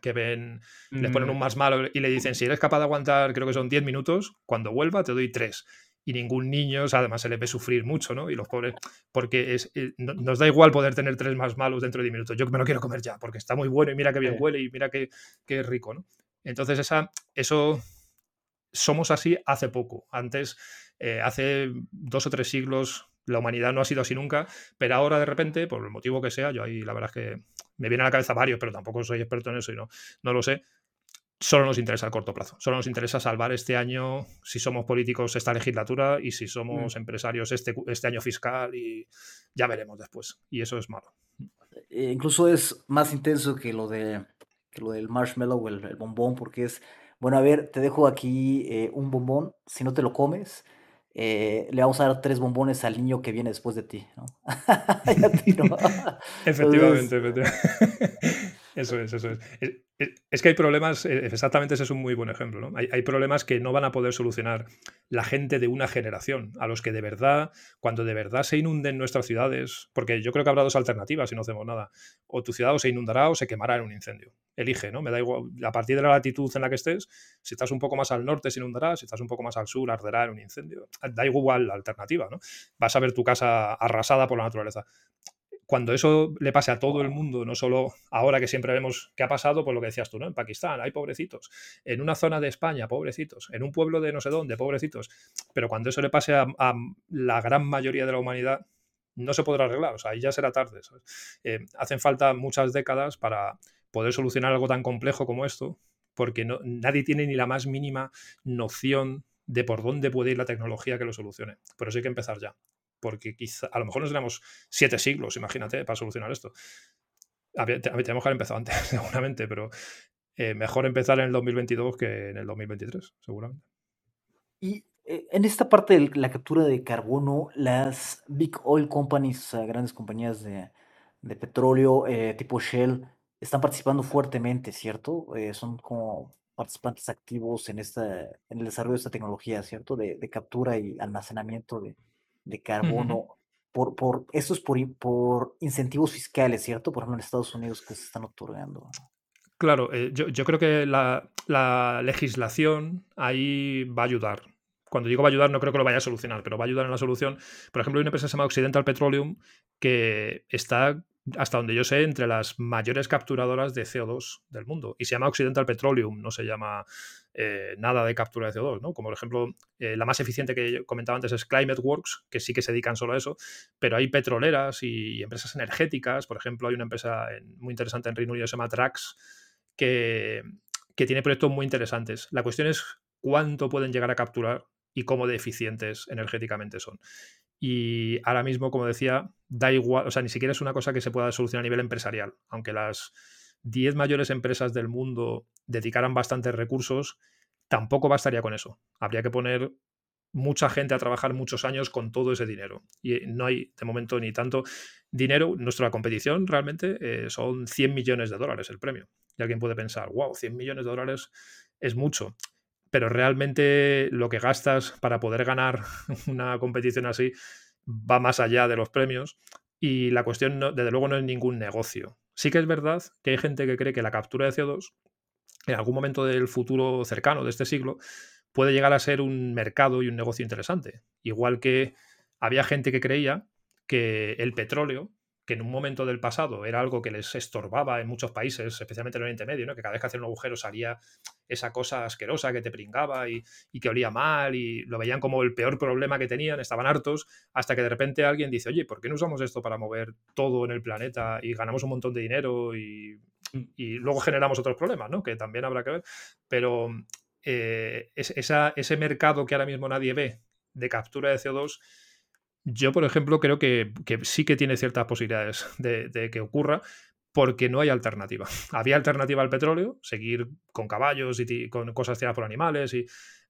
que ven, les ponen un mm. más malo y le dicen, si eres capaz de aguantar, creo que son 10 minutos, cuando vuelva te doy 3. Y ningún niño, además se les ve sufrir mucho, ¿no? Y los pobres, porque es, eh, nos da igual poder tener tres más malos dentro de 10 minutos. Yo me lo quiero comer ya, porque está muy bueno y mira qué bien huele y mira qué, qué rico, ¿no? Entonces, esa, eso somos así hace poco. Antes, eh, hace dos o tres siglos, la humanidad no ha sido así nunca, pero ahora de repente, por el motivo que sea, yo ahí la verdad es que me viene a la cabeza varios, pero tampoco soy experto en eso y no, no lo sé. Solo nos interesa el corto plazo. Solo nos interesa salvar este año, si somos políticos, esta legislatura y si somos mm. empresarios, este, este año fiscal y ya veremos después. Y eso es malo. Eh, incluso es más intenso que lo, de, lo del marshmallow o el, bombón, porque es, bueno, a ver, te dejo aquí eh, un bombón, si no te lo comes, eh, le vamos a dar tres bombones al niño que viene después de ti, ¿no? efectivamente, efectivamente. Eso es, eso es. Es que hay problemas, eh, exactamente ese es un muy buen ejemplo, ¿no? Hay, problemas que no van a poder solucionar la gente de una generación, a los que de verdad, cuando de verdad se inunden nuestras ciudades, porque yo creo que habrá dos alternativas si no hacemos nada, o tu ciudad se inundará o se quemará en un incendio. Elige, ¿no? Me da igual, a partir de la latitud en la que estés, si estás un poco más al norte se inundará, si estás un poco más al sur arderá en un incendio. Da igual la alternativa, ¿no? Vas a ver tu casa arrasada por la naturaleza cuando eso le pase a todo el mundo, no solo ahora que siempre vemos qué ha pasado, pues lo que decías tú, ¿no? En Pakistán hay pobrecitos, en una zona de España, pobrecitos, en un pueblo de no sé dónde, pobrecitos, pero cuando eso le pase a, la gran mayoría de la humanidad, no se podrá arreglar, o sea, ahí ya será tarde. Eh, hacen falta muchas décadas para poder solucionar algo tan complejo como esto, porque no, nadie tiene ni la más mínima noción de por dónde puede ir la tecnología que lo solucione. Por eso hay que empezar ya porque quizá, a lo mejor nos tenemos siete siglos, imagínate, para solucionar esto. Tenemos que haber empezado antes, seguramente, pero eh, mejor empezar en el 2022 que en el 2023, seguramente. Y eh, en esta parte de la captura de carbono, las big oil companies, grandes compañías de, petróleo eh, tipo Shell, están participando fuertemente, ¿cierto? son como participantes activos en, esta, en el desarrollo de esta tecnología, ¿cierto? de captura y almacenamiento de, de carbono. Por, por, esto es por, por incentivos fiscales, ¿cierto? Por ejemplo, en Estados Unidos que se están otorgando. Claro, eh, yo, yo, creo que la, la, legislación ahí va a ayudar. Cuando digo va a ayudar, no creo que lo vaya a solucionar, pero va a ayudar en la solución. Por ejemplo, hay una empresa que se llama Occidental Petroleum que está hasta donde yo sé, entre las mayores capturadoras de CO2 del mundo. Y se llama Occidental Petroleum, no se llama eh, nada de captura de CO2, ¿no? Como por ejemplo, eh, la más eficiente que comentaba antes es Climate Works, que sí que se dedican solo a eso, pero hay petroleras y, empresas energéticas. Por ejemplo, hay una empresa muy interesante en Reino Unido se llama Trax, que, que tiene proyectos muy interesantes. La cuestión es cuánto pueden llegar a capturar y cómo de eficientes energéticamente son. Y ahora mismo, como decía, da igual, o sea, ni siquiera es una cosa que se pueda solucionar a nivel empresarial, aunque las 10 mayores empresas del mundo dedicaran bastantes recursos, tampoco bastaría con eso. Habría que poner mucha gente a trabajar muchos años con todo ese dinero. Y no hay de momento ni tanto dinero. Nuestra competición realmente eh, son 100 millones de dólares el premio. Y alguien puede pensar, wow, 100 millones de dólares es mucho pero realmente lo que gastas para poder ganar una competición así va más allá de los premios y la cuestión, desde luego, no es ningún negocio. Sí que es verdad que hay gente que cree que la captura de CO2 en algún momento del futuro cercano de este siglo puede llegar a ser un mercado y un negocio interesante. Igual que había gente que creía que el petróleo que en un momento del pasado era algo que les estorbaba en muchos países, especialmente en el Oriente Medio, ¿no? que cada vez que hacían un agujero salía esa cosa asquerosa que te pringaba y, que olía mal y lo veían como el peor problema que tenían, estaban hartos, hasta que de repente alguien dice, oye, ¿por qué no usamos esto para mover todo en el planeta y ganamos un montón de dinero y, luego generamos otros problemas, ¿no? que también habrá que ver? Pero eh, ese mercado que ahora mismo nadie ve de captura de CO2 yo, por ejemplo, creo que, sí que tiene ciertas posibilidades de, que ocurra, porque no hay alternativa. Había alternativa al petróleo, seguir con caballos y con cosas tiradas por animales y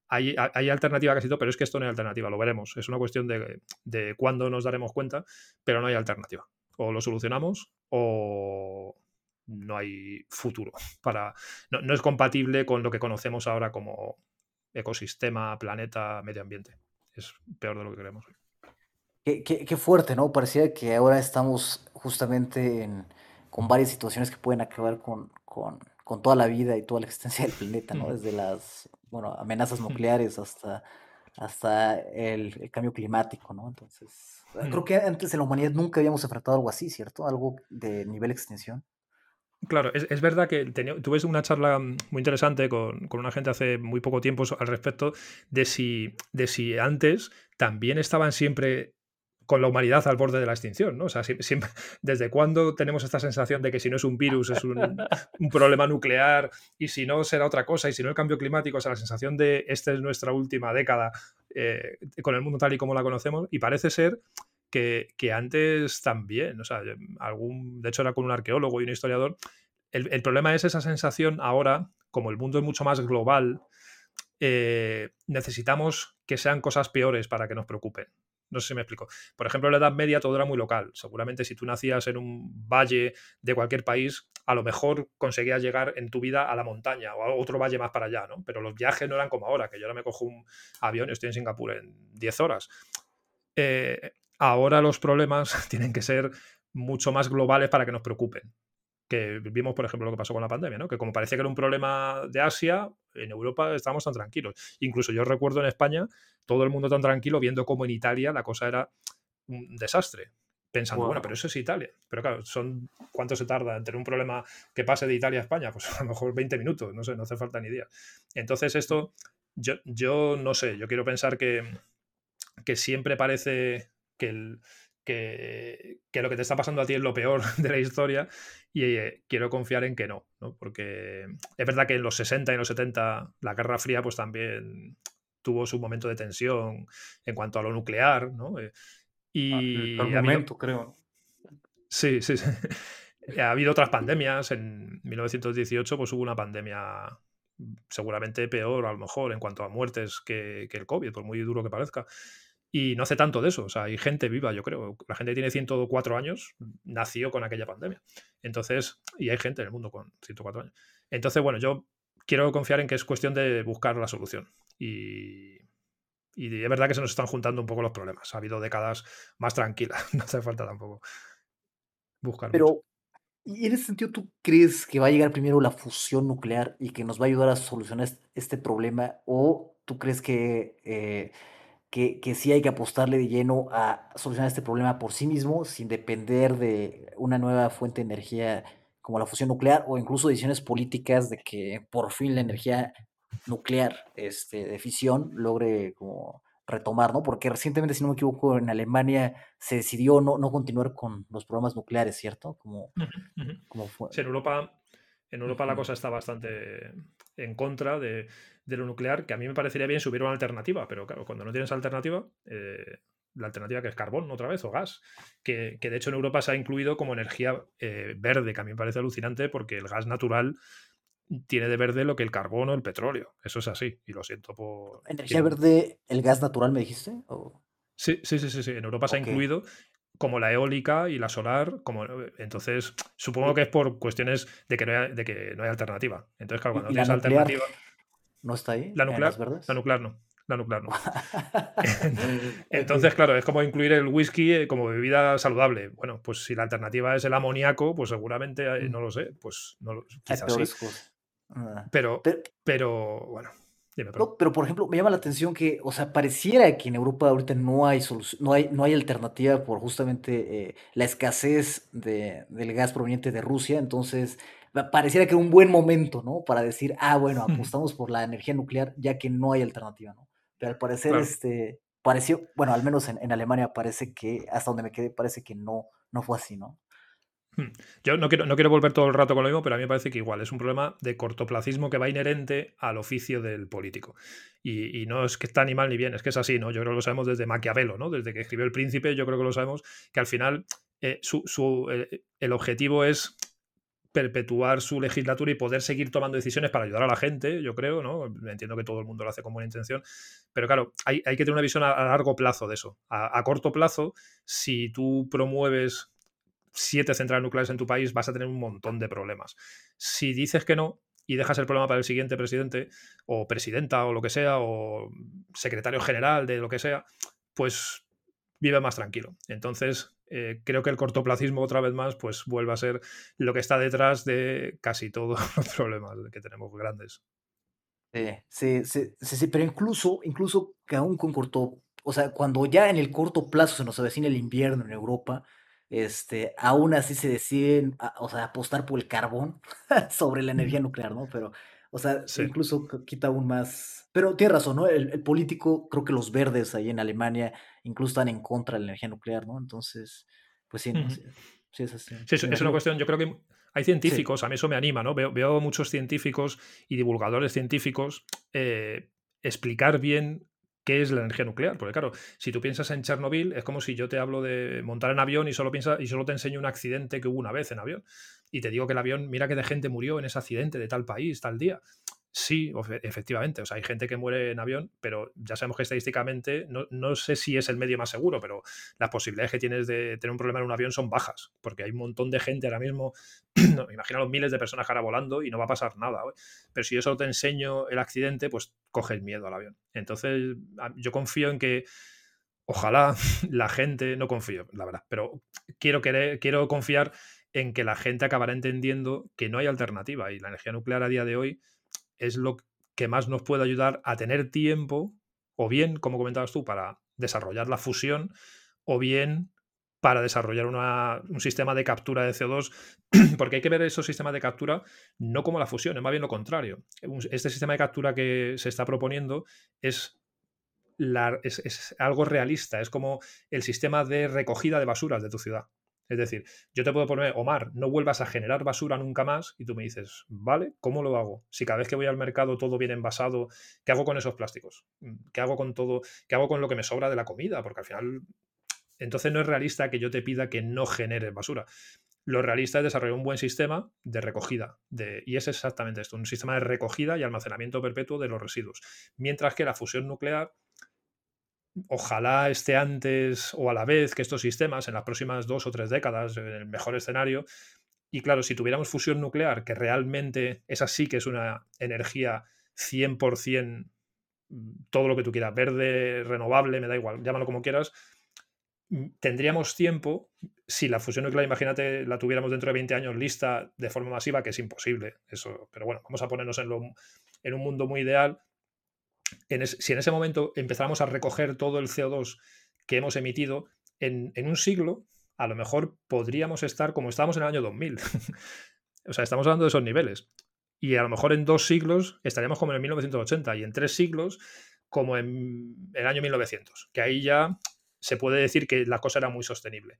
hay, alternativa casi todo, pero es que esto no hay alternativa, lo veremos. Es una cuestión de, de cuándo nos daremos cuenta, pero no hay alternativa. O lo solucionamos o no hay futuro. Para, no, no es compatible con lo que conocemos ahora como ecosistema, planeta, medio ambiente. Es peor de lo que creemos. Qué, fuerte, ¿no? Parecía que ahora estamos justamente con varias situaciones que pueden acabar con, toda la vida y toda la existencia del planeta, ¿no? Desde las, bueno, amenazas nucleares hasta, hasta el, cambio climático, ¿no? Entonces, creo que antes en la humanidad nunca habíamos enfrentado algo así, ¿cierto? Algo de nivel extinción. Claro, es, verdad que tuve una charla muy interesante con, con, una gente hace muy poco tiempo al respecto de si, de si antes también estaban siempre con la humanidad al borde de la extinción, ¿no? O sea, ¿desde cuándo tenemos esta sensación de que si no es un virus es un, problema nuclear y si no será otra cosa y si no el cambio climático, o sea, la sensación de esta es nuestra última década eh, con el mundo tal y como la conocemos y parece ser que, antes también, o sea, algún, de hecho era con un arqueólogo y un historiador, el, problema es esa sensación ahora, como el mundo es mucho más global, eh, necesitamos que sean cosas peores para que nos preocupen. No sé si me explico. Por ejemplo, en la Edad Media todo era muy local. Seguramente si tú nacías en un valle de cualquier país, a lo mejor conseguías llegar en tu vida a la montaña o a otro valle más para allá, ¿no? Pero los viajes no eran como ahora, que yo ahora me cojo un avión y estoy en Singapur en 10 horas. Eh, ahora los problemas tienen que ser mucho más globales para que nos preocupen que vimos, por ejemplo, lo que pasó con la pandemia, ¿no? que como parecía que era un problema de Asia, en Europa estábamos tan tranquilos. Incluso yo recuerdo en España todo el mundo tan tranquilo viendo cómo en Italia la cosa era un desastre. pensando, bueno, pero eso es Italia. Pero claro, son ¿cuánto se tarda en tener un problema que pase de Italia a España? Pues a lo mejor 20 minutos, no sé, no hace falta ni días. Entonces esto, yo, yo no sé, yo quiero pensar que, que siempre parece que, el, que, que, lo que te está pasando a ti es lo peor de la historia y eh, quiero confiar en que no, ¿no? porque es verdad que en los 60 y los 70 la Guerra Fría pues también tuvo su momento de tensión en cuanto a lo nuclear, ¿no? Eh, y Al momento, creo. Sí, sí, sí. ha habido otras pandemias. En 1918 pues hubo una pandemia seguramente peor, a lo mejor, en cuanto a muertes que, que, el COVID, por muy duro que parezca. Y no hace tanto de eso. O sea, hay gente viva, yo creo. La gente que tiene 104 años nació con aquella pandemia. Entonces, y hay gente en el mundo con 104 años. Entonces, bueno, yo quiero confiar en que es cuestión de buscar la solución. Y, y es verdad que se nos están juntando un poco los problemas. Ha habido décadas más tranquilas, no hace falta tampoco buscar. Pero, mucho. y en ese sentido, ¿tú crees que va a llegar primero la fusión nuclear y que nos va a ayudar a solucionar este problema? ¿O tú crees que, eh, que, que sí hay que apostarle de lleno a solucionar este problema por sí mismo, sin depender de una nueva fuente de energía como la fusión nuclear o incluso decisiones políticas de que por fin la energía nuclear este, de fisión logre como retomar, ¿no? Porque recientemente, si no me equivoco, en Alemania se decidió no, no continuar con los programas nucleares, ¿cierto? Como, uh -huh. como fue. Sí, en Europa, en Europa uh -huh. la cosa está bastante en contra de, de, lo nuclear, que a mí me parecería bien si hubiera una alternativa, pero claro, cuando no tienes alternativa, eh, la alternativa que es carbón otra vez o gas, que, que, de hecho en Europa se ha incluido como energía eh, verde, que a mí me parece alucinante porque el gas natural tiene de verde lo que el carbón o el petróleo. Eso es así, y lo siento por... ¿Energía verde, el gas natural, me dijiste? ¿O? Sí, sí, sí, sí, sí, En Europa okay. se ha incluido como la eólica y la solar, como entonces supongo que es por cuestiones de que no hay, de que no hay alternativa. Entonces, claro, cuando tienes alternativa. ¿No está ahí? La nuclear, la nuclear no. La nuclear no. Entonces, claro, es como incluir el whisky eh, como bebida saludable. Bueno, pues si la alternativa es el amoníaco, pues seguramente, eh, no lo sé, pues no, quizás sí. Ah. Pero, pero, bueno. Dime, no, pero por ejemplo, me llama la atención que, o sea, pareciera que en Europa ahorita no hay solución, no hay, no hay alternativa por justamente eh, la escasez de, del gas proveniente de Rusia. Entonces, pareciera que era un buen momento, ¿no? Para decir, ah, bueno, apostamos por la energía nuclear, ya que no hay alternativa, ¿no? Pero al parecer, claro. este, pareció, bueno, al menos en, en, Alemania parece que, hasta donde me quedé, parece que no, no fue así, ¿no? Hmm. Yo no quiero, no quiero volver todo el rato con lo mismo, pero a mí me parece que igual es un problema de cortoplacismo que va inherente al oficio del político. Y, y, no es que está ni mal ni bien, es que es así, ¿no? Yo creo que lo sabemos desde Maquiavelo, ¿no? Desde que escribió El Príncipe, yo creo que lo sabemos, que al final eh, su, su, eh, el objetivo es perpetuar su legislatura y poder seguir tomando decisiones para ayudar a la gente, yo creo, ¿no? Entiendo que todo el mundo lo hace con buena intención, pero claro, hay, hay que tener una visión a, largo plazo de eso. A, corto plazo, si tú promueves siete centrales nucleares en tu país, vas a tener un montón de problemas. Si dices que no y dejas el problema para el siguiente presidente o presidenta o lo que sea, o secretario general de lo que sea, pues vive más tranquilo. Entonces, eh, creo que el cortoplacismo, otra vez más, pues vuelve a ser lo que está detrás de casi todos los problemas que tenemos grandes. Sí, sí, sí, sí, pero incluso, incluso que aún con corto, o sea, cuando ya en el corto plazo se nos avecina el invierno en Europa, este, aún así se deciden, a, o sea, apostar por el carbón sobre la energía nuclear, ¿no? Pero, o sea, sí. incluso quita aún más. Pero tiene razón, ¿no? El, el, político, creo que los verdes ahí en Alemania incluso están en contra de la energía nuclear, ¿no? Entonces, pues sí, ¿no? sí, sí, es así. Sí, es, es una cuestión, yo creo que hay científicos, a mí eso me anima, ¿no? Veo, veo muchos científicos y divulgadores científicos eh, explicar bien qué es la energía nuclear. Porque claro, si tú piensas en Chernobyl, es como si yo te hablo de montar en avión y solo, piensa, y solo te enseño un accidente que hubo una vez en avión. Y te digo que el avión, mira que de gente murió en ese accidente de tal país, tal día. Sí, efectivamente. O sea, hay gente que muere en avión, pero ya sabemos que estadísticamente, no, no, sé si es el medio más seguro, pero las posibilidades que tienes de tener un problema en un avión son bajas, porque hay un montón de gente ahora mismo, imagina los miles de personas ahora volando y no va a pasar nada. Pero si yo solo te enseño el accidente, pues coges miedo al avión. Entonces, yo confío en que ojalá la gente, no confío, la verdad, pero quiero, querer, quiero confiar en que la gente acabará entendiendo que no hay alternativa y la energía nuclear a día de hoy es lo que más nos puede ayudar a tener tiempo, o bien, como comentabas tú, para desarrollar la fusión, o bien para desarrollar un sistema de captura de CO2, porque hay que ver esos sistemas de captura no como la fusión, es más bien lo contrario. Este sistema de captura que se está proponiendo es, es, algo realista, es como el sistema de recogida de basuras de tu ciudad. Es decir, yo te puedo poner, Omar, no vuelvas a generar basura nunca más y tú me dices, vale, ¿cómo lo hago? Si cada vez que voy al mercado todo viene envasado, ¿qué hago con esos plásticos? ¿Qué hago con todo? ¿Qué hago con lo que me sobra de la comida? Porque al final entonces no es realista que yo te pida que no generes basura. Lo realista es desarrollar un buen sistema de recogida. Y es exactamente esto, un sistema de recogida y almacenamiento perpetuo de los residuos. Mientras que la fusión nuclear, ojalá esté antes o a la vez que estos sistemas en las próximas dos o tres décadas, en el mejor escenario. Y claro, si tuviéramos fusión nuclear, que realmente esa sí que es una energía 100% mm, todo lo que tú quieras, verde, renovable, me da igual, llámalo como quieras, tendríamos tiempo, si la fusión nuclear, imagínate, la tuviéramos dentro de 20 años lista de forma masiva, que es imposible, eso, pero bueno, vamos a ponernos en un mundo muy ideal. Si en ese momento empezáramos a recoger todo el CO2 que hemos emitido, en, en un siglo, a lo mejor podríamos estar como estábamos en el año 2000. o sea, estamos hablando de esos niveles. Y a lo mejor en dos siglos estaríamos como en el 1980 y en tres siglos como en el año 1900, que ahí ya se puede decir que la cosa era muy sostenible.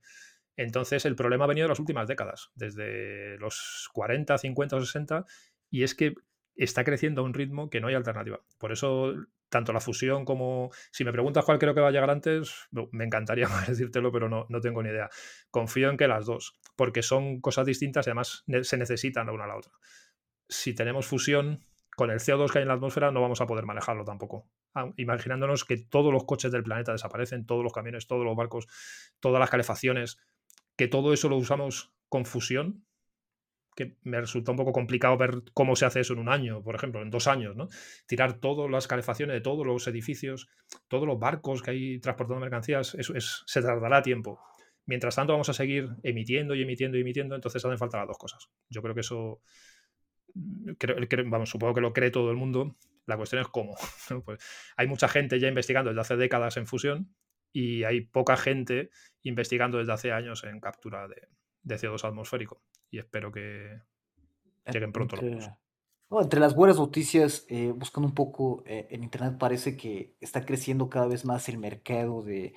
Entonces, el problema ha venido en las últimas décadas, desde los 40, 50 o 60, y es que está creciendo a un ritmo que no hay alternativa. Por eso, tanto la fusión como, si me preguntas cuál creo que va a llegar antes, me encantaría decírtelo, pero no, no tengo ni idea. Confío en que las dos, porque son cosas distintas y además se necesitan la una a la otra. Si tenemos fusión, con el CO2 que hay en la atmósfera no vamos a poder manejarlo tampoco. Imaginándonos que todos los coches del planeta desaparecen, todos los camiones, todos los barcos, todas las calefacciones, que todo eso lo usamos con fusión, que me resulta un poco complicado ver cómo se hace eso en un año, por ejemplo, en dos años, ¿no? Tirar todas las calefacciones de todos los edificios, todos los barcos que hay transportando mercancías, eso es, se tardará tiempo. Mientras tanto, vamos a seguir emitiendo y emitiendo y emitiendo, entonces hacen falta las dos cosas. Yo creo que eso vamos, supongo que lo cree todo el mundo. La cuestión es cómo. Pues hay mucha gente ya investigando desde hace décadas en fusión y hay poca gente investigando desde hace años en captura de, CO2 atmosférico. Y espero que lleguen pronto entre, los entre las buenas noticias, eh, buscando un poco eh, en Internet, parece que está creciendo cada vez más el mercado de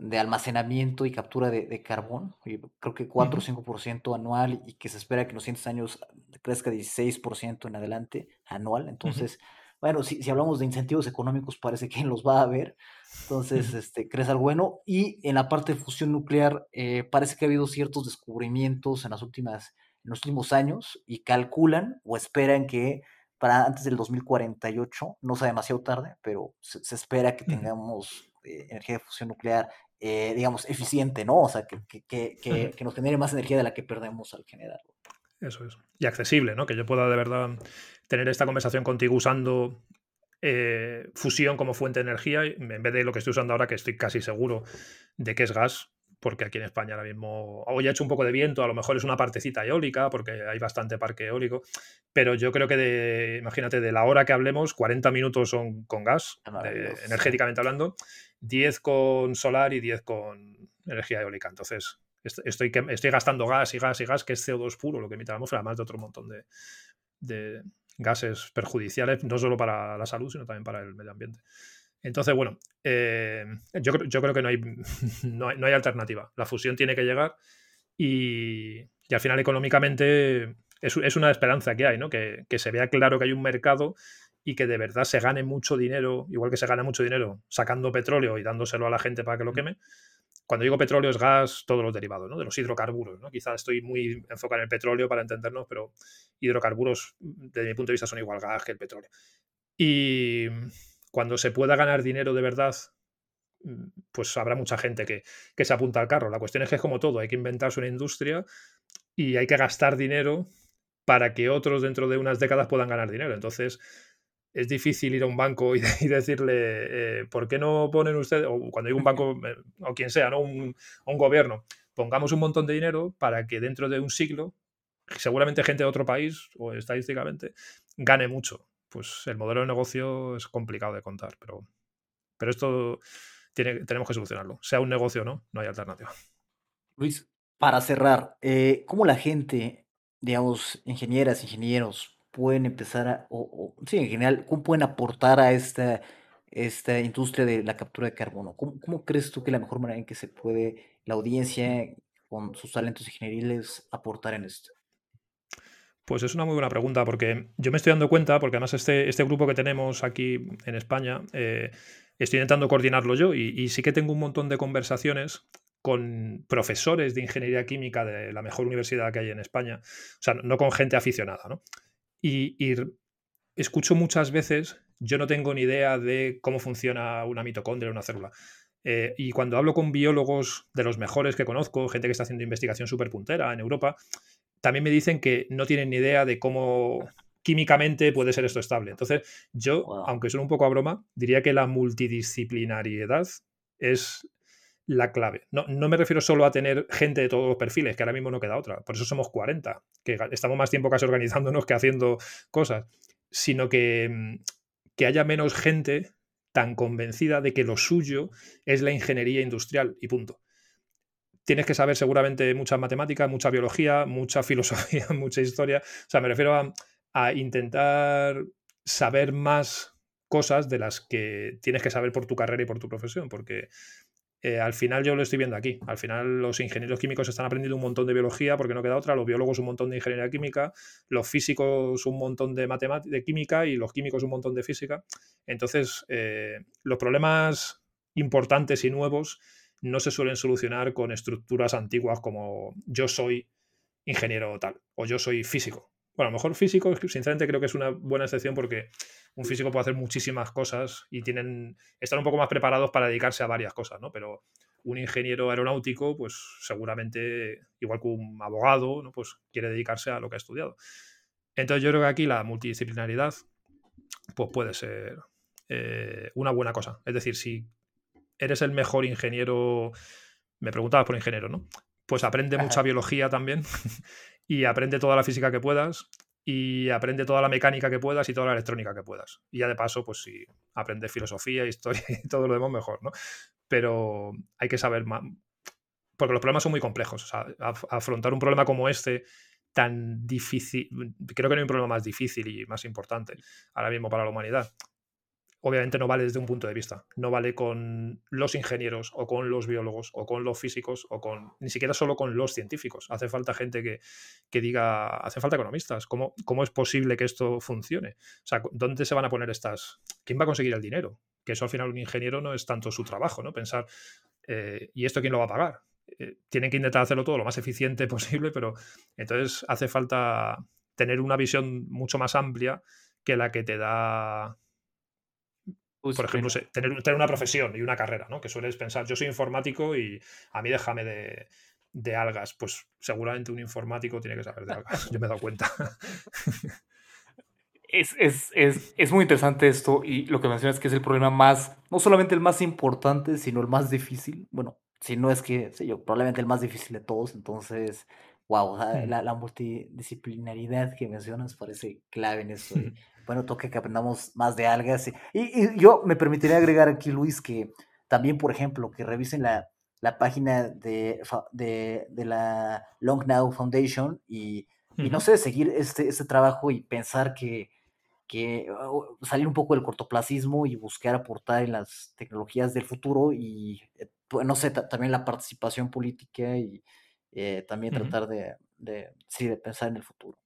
de almacenamiento y captura de, carbón, creo que 4 o 5% anual y que se espera que en los siguientes años crezca 16% en adelante anual. Entonces, bueno, si, si, hablamos de incentivos económicos, parece que los va a haber. Entonces, este, crece algo bueno. Y en la parte de fusión nuclear, eh, parece que ha habido ciertos descubrimientos en, las últimas, en los últimos años y calculan o esperan que para antes del 2048, no sea demasiado tarde, pero se, se espera que tengamos energía de fusión nuclear, eh, digamos, eficiente, ¿no? O sea, que, que, que, que, nos genere más energía de la que perdemos al generarlo. Eso es. Y accesible, ¿no? Que yo pueda de verdad tener esta conversación contigo usando eh, fusión como fuente de energía, en vez de lo que estoy usando ahora, que estoy casi seguro de que es gas, porque aquí en España ahora mismo hoy ha hecho un poco de viento, a lo mejor es una partecita eólica, porque hay bastante parque eólico, pero yo creo que de, imagínate, de la hora que hablemos, 40 minutos son con gas, energéticamente hablando, 10 con solar y 10 con energía eólica. Entonces, estoy, estoy gastando gas y gas y gas, que es CO2 puro lo que emite la atmósfera, además de otro montón de, de gases perjudiciales, no solo para la salud, sino también para el medio ambiente. Entonces, bueno, eh, yo, yo, creo que no hay, no hay, alternativa. La fusión tiene que llegar y, al final económicamente es, es, una esperanza que hay, ¿no? Que, que, se vea claro que hay un mercado y que de verdad se gane mucho dinero, igual que se gana mucho dinero sacando petróleo y dándoselo a la gente para que lo queme. Cuando digo petróleo es gas, todos los derivados, ¿no? De los hidrocarburos, ¿no? Quizás estoy muy enfocado en el petróleo para entendernos, pero hidrocarburos, desde mi punto de vista, son igual gas que el petróleo. Y cuando se pueda ganar dinero de verdad, pues habrá mucha gente que, que se apunta al carro. La cuestión es que es como todo, hay que inventarse una industria y hay que gastar dinero para que otros dentro de unas décadas puedan ganar dinero. Entonces, es difícil ir a un banco y, decirle, eh, ¿por qué no ponen ustedes, o cuando digo un banco, eh, o quien sea, ¿no? Un, un, gobierno, pongamos un montón de dinero para que dentro de un siglo, seguramente gente de otro país, o estadísticamente, gane mucho. Pues el modelo de negocio es complicado de contar, pero, pero esto tiene, tenemos que solucionarlo. Sea un negocio o no, no hay alternativa. Luis, para cerrar, eh, ¿cómo la gente, digamos, ingenieras, ingenieros, pueden empezar a, o, o- sí, en general, cómo pueden aportar a esta, esta industria de la captura de carbono? ¿Cómo, crees tú que la mejor manera en que se puede la audiencia con sus talentos ingenieriles aportar en esto? Pues es una muy buena pregunta porque yo me estoy dando cuenta, porque además este, este grupo que tenemos aquí en España, eh, estoy intentando coordinarlo yo y sí que tengo un montón de conversaciones con profesores de ingeniería química de la mejor universidad que hay en España, o sea, no con gente aficionada, ¿no? Y, y escucho muchas veces, yo no tengo ni idea de cómo funciona una mitocondria o una célula. Eh, y cuando hablo con biólogos de los mejores que conozco, gente que está haciendo investigación súper puntera en Europa, también me dicen que no tienen ni idea de cómo químicamente puede ser esto estable. Entonces, yo, Wow, aunque suene un poco a broma, diría que la multidisciplinariedad es la clave. No, no me refiero solo a tener gente de todos los perfiles, que ahora mismo no queda otra. Por eso somos 40, que estamos más tiempo casi organizándonos que haciendo cosas, sino que, mm, que haya menos gente tan convencida de que lo suyo es la ingeniería industrial y punto tienes que saber seguramente mucha matemática, mucha biología, mucha filosofía, mucha historia. O sea, me refiero a intentar saber más cosas de las que tienes que saber por tu carrera y por tu profesión, porque eh, al final yo lo estoy viendo aquí. Al final los ingenieros químicos están aprendiendo un montón de biología porque no queda otra, los biólogos un montón de ingeniería química, los físicos un montón de de química y los químicos un montón de física. Entonces, eh, los problemas importantes y nuevos no se suelen solucionar con estructuras antiguas como yo soy ingeniero tal o yo soy físico. Bueno, a lo mejor físico, sinceramente creo que es una buena excepción porque un físico puede hacer muchísimas cosas y tienen están un poco más preparados para dedicarse a varias cosas, ¿no? Pero un ingeniero aeronáutico, pues seguramente, igual que un abogado, ¿no? Pues quiere dedicarse a lo que ha estudiado. Entonces yo creo que aquí la multidisciplinaridad pues puede ser eh, una buena cosa. Es decir, si eres el mejor ingeniero, me preguntabas por ingeniero, ¿no? Pues aprende mucha biología también y aprende toda la física que puedas y aprende toda la mecánica que puedas y toda la electrónica que puedas. Y ya de paso, pues si aprendes filosofía, historia y todo lo demás, mejor, ¿no? Pero hay que saber más, porque los problemas son muy complejos. Afrontar un problema como este tan difícil, creo que no hay un problema más difícil y más importante ahora mismo para la humanidad obviamente no vale desde un punto de vista. No vale con los ingenieros o con los biólogos o con los físicos o con ni siquiera solo con los científicos. Hace falta gente que, que diga, hace falta economistas. ¿Cómo, ¿Cómo es posible que esto funcione? O sea, ¿dónde se van a poner estas? ¿Quién va a conseguir el dinero? Que eso al final un ingeniero no es tanto su trabajo, ¿no? Pensar, eh, ¿y esto quién lo va a pagar? Eh, tienen que intentar hacerlo todo lo más eficiente posible, pero entonces hace falta tener una visión mucho más amplia que la que te da Por ejemplo, tener, tener una profesión y una carrera, ¿no? Que sueles pensar, yo soy informático y a mí déjame de, de algas. Pues seguramente un informático tiene que saber de algas. Yo me he dado cuenta. Es, es, es, es muy interesante esto y lo que mencionas que es el problema más, no solamente el más importante, sino el más difícil. Bueno, si no es que, sé yo, probablemente el más difícil de todos. Entonces, wow, Mm. la, la multidisciplinaridad que mencionas parece clave en eso. Y bueno, toca que aprendamos más de algas. Y, y- y yo me permitiría agregar aquí, Luis, que también, por ejemplo, que revisen la, la página de, de, de la Long Now Foundation y, y no sé, seguir este, este trabajo y pensar que que salir un poco del cortoplacismo y buscar aportar en las tecnologías del futuro y, eh, pues, no sé, ta- también la participación política y eh, también tratar de, de, sí, de pensar en el futuro.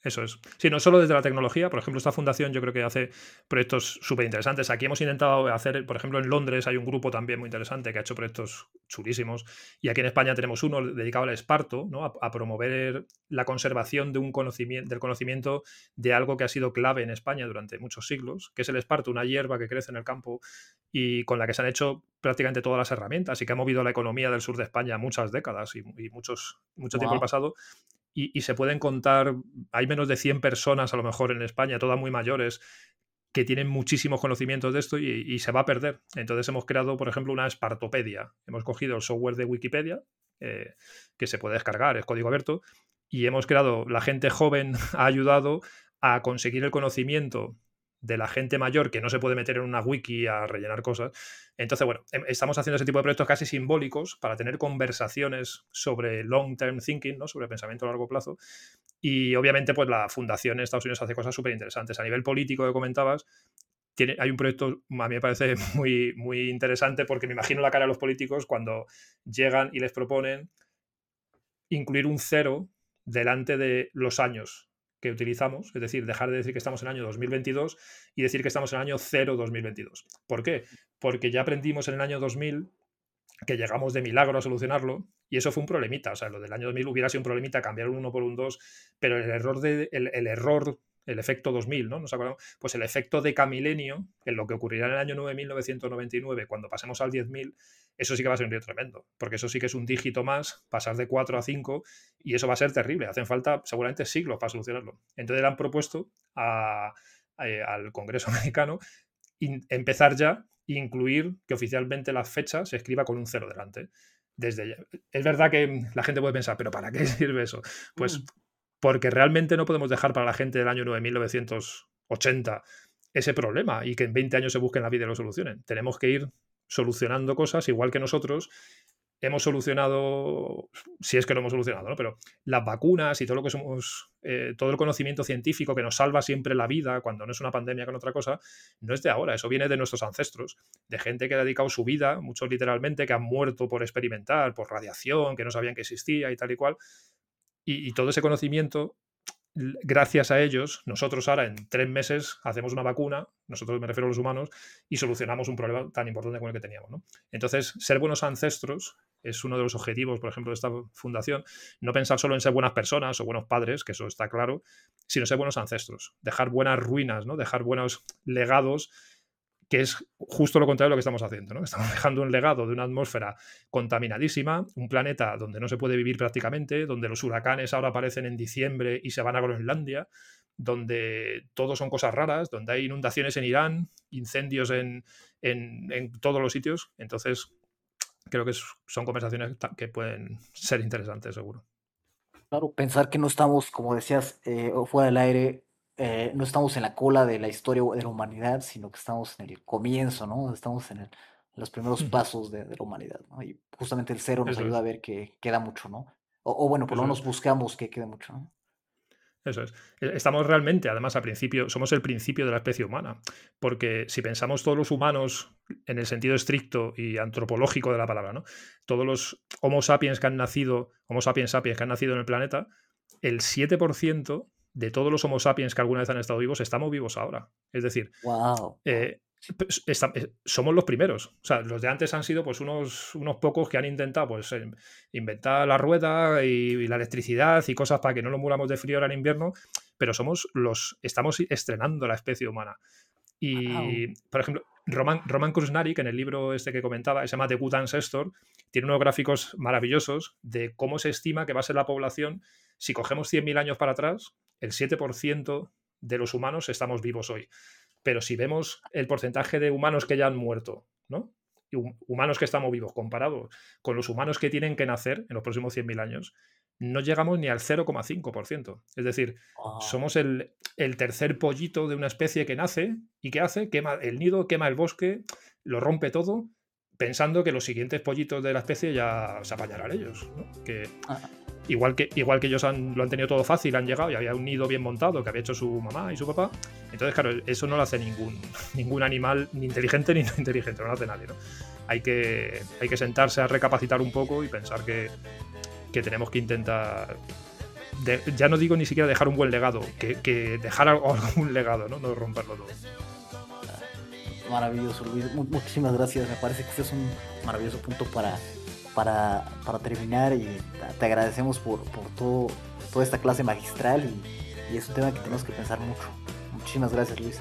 Eso es. Sí, no solo desde la tecnología, por ejemplo, esta fundación yo creo que hace proyectos súper interesantes. Aquí hemos intentado hacer, por ejemplo, en Londres hay un grupo también muy interesante que ha hecho proyectos chulísimos. Y aquí en España tenemos uno dedicado al esparto, ¿no? a, a promover la conservación de un conocimiento, del conocimiento de algo que ha sido clave en España durante muchos siglos, que es el esparto, una hierba que crece en el campo y con la que se han hecho prácticamente todas las herramientas y que ha movido la economía del sur de España muchas décadas y, y muchos, mucho tiempo Wow. pasado y, se pueden contar, hay menos de 100 personas a lo mejor en España, todas muy mayores, que tienen muchísimos conocimientos de esto y, y se va a perder. Entonces hemos creado, por ejemplo, una Espartopedia. Hemos cogido el software de Wikipedia, eh, que se puede descargar, es código abierto, y hemos creado, la gente joven ha ayudado a conseguir el conocimiento de la gente mayor que no se puede meter en una wiki a rellenar cosas. Entonces, bueno, em, estamos haciendo ese tipo de proyectos casi simbólicos para tener conversaciones sobre long-term thinking, ¿no? sobre pensamiento a largo plazo. Y obviamente, pues la fundación en Estados Unidos hace cosas súper interesantes. A nivel político que comentabas, tiene, hay un proyecto, a mí me parece muy, muy interesante porque me imagino la cara de los políticos cuando llegan y les proponen incluir un cero delante de los años que utilizamos, es decir, dejar de decir que estamos en el año 2022 y decir que estamos en el año 0 2022. ¿Por qué? Porque ya aprendimos en el año 2000 que llegamos de milagro a solucionarlo y eso fue un problemita, o sea, lo del año 2000 hubiera sido un problemita cambiar un 1 por un 2, pero el error, de, el, error el efecto 2000, ¿no? ¿Nos acordamos? Pues el efecto de camilenio, en lo que ocurrirá en el año 9999, cuando pasemos al 10.000, eso sí que va a ser un río tremendo, porque eso sí que es un dígito más, pasar de 4 a 5, y eso va a ser terrible. Hacen falta seguramente siglos para solucionarlo. Entonces le han propuesto al Congreso americano empezar ya e incluir que oficialmente la fecha se escriba con un cero delante. Es verdad que la gente puede pensar, pero ¿para qué sirve eso? Pues mm. Porque realmente no podemos dejar para la gente del año 9980 ese problema y que en 20 años se busquen la vida y lo solucionen. Tenemos que ir solucionando cosas igual que nosotros hemos solucionado, si es que lo hemos solucionado, ¿no? pero las vacunas y todo lo que somos, eh, todo el conocimiento científico que nos salva siempre la vida cuando no es una pandemia con otra cosa, no es de ahora, eso viene de nuestros ancestros, de gente que ha dedicado su vida, muchos literalmente, que han muerto por experimentar, por radiación, que no sabían que existía y tal y cual, y todo ese conocimiento gracias a ellos, nosotros ahora en tres meses hacemos una vacuna, nosotros me refiero a los humanos, y solucionamos un problema tan importante como el que teníamos. Entonces, ser buenos ancestros es uno de los objetivos, por ejemplo, de esta fundación. No pensar solo en ser buenas personas o buenos padres, que eso está claro, sino ser buenos ancestros, dejar buenas ruinas, ¿no? dejar buenos legados que es justo lo contrario de lo que estamos haciendo. ¿no? Estamos dejando un legado de una atmósfera contaminadísima, un planeta donde no se puede vivir prácticamente, donde los huracanes ahora aparecen en diciembre y se van a Groenlandia, donde todo son cosas raras, donde hay inundaciones en Irán, incendios en, en, todos los sitios. Entonces, creo que son conversaciones que pueden ser interesantes, seguro. Claro, pensar que no estamos, como decías, eh, fuera del aire, eh, no estamos en la cola de la historia de la humanidad, sino que estamos en el comienzo, ¿no? Estamos en, los primeros pasos de, la humanidad, ¿no? Y justamente el cero nos ayuda a ver que queda mucho, ¿no? O, bueno, por lo menos buscamos que quede mucho, ¿no? Eso es. E, estamos realmente, además, al principio, somos el principio de la especie humana. Porque si pensamos todos los humanos en el sentido estricto y antropológico de la palabra, ¿no? Todos los Homo sapiens que han nacido, Homo sapiens sapiens que han nacido en el planeta, el 7% de todos los Homo sapiens que alguna vez han estado vivos, estamos vivos ahora. Es decir, eh, pues, eh, somos los primeros. O sea, los de antes han sido pues unos, unos pocos que han intentado pues em, inventar la rueda y, la electricidad y cosas para que no nos muramos de frío ahora en invierno, pero somos los, estamos estrenando la especie humana. Y, por ejemplo, Roman, Roman Krusnarik, en el libro este que comentaba, se llama The Good Ancestor, tiene unos gráficos maravillosos de cómo se estima que va a ser la población si cogemos 100.000 años para atrás, el 7% de los humanos estamos vivos hoy. Pero si vemos el porcentaje de humanos que ya han muerto, ¿no? humanos que estamos vivos comparados con los humanos que tienen que nacer en los próximos 100.000 años, no llegamos ni al 0,5%. Es decir, ah. somos el, el, tercer pollito de una especie que nace y que hace, quema el nido, quema el bosque, lo rompe todo, pensando que los siguientes pollitos de la especie ya se apañarán ellos. Que, ah. Igual que, igual que ellos han, lo han tenido todo fácil, han llegado y había un nido bien montado que había hecho su mamá y su papá. Entonces, claro, eso no lo hace ningún, ningún animal, ni inteligente ni no inteligente, no lo hace nadie. ¿no? Hay, que, hay que sentarse a recapacitar un poco y pensar que, que tenemos que intentar. ya no digo ni siquiera dejar un buen legado, que, que dejar algún legado, ¿no? no romperlo todo. Maravilloso, Luis. Muchísimas gracias. Me parece que este es un maravilloso punto para para, terminar y te agradecemos por, todo, toda esta clase magistral y, es un tema que tenemos que pensar mucho. Muchísimas gracias Luis.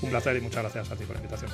Un placer y muchas gracias a ti por la invitación.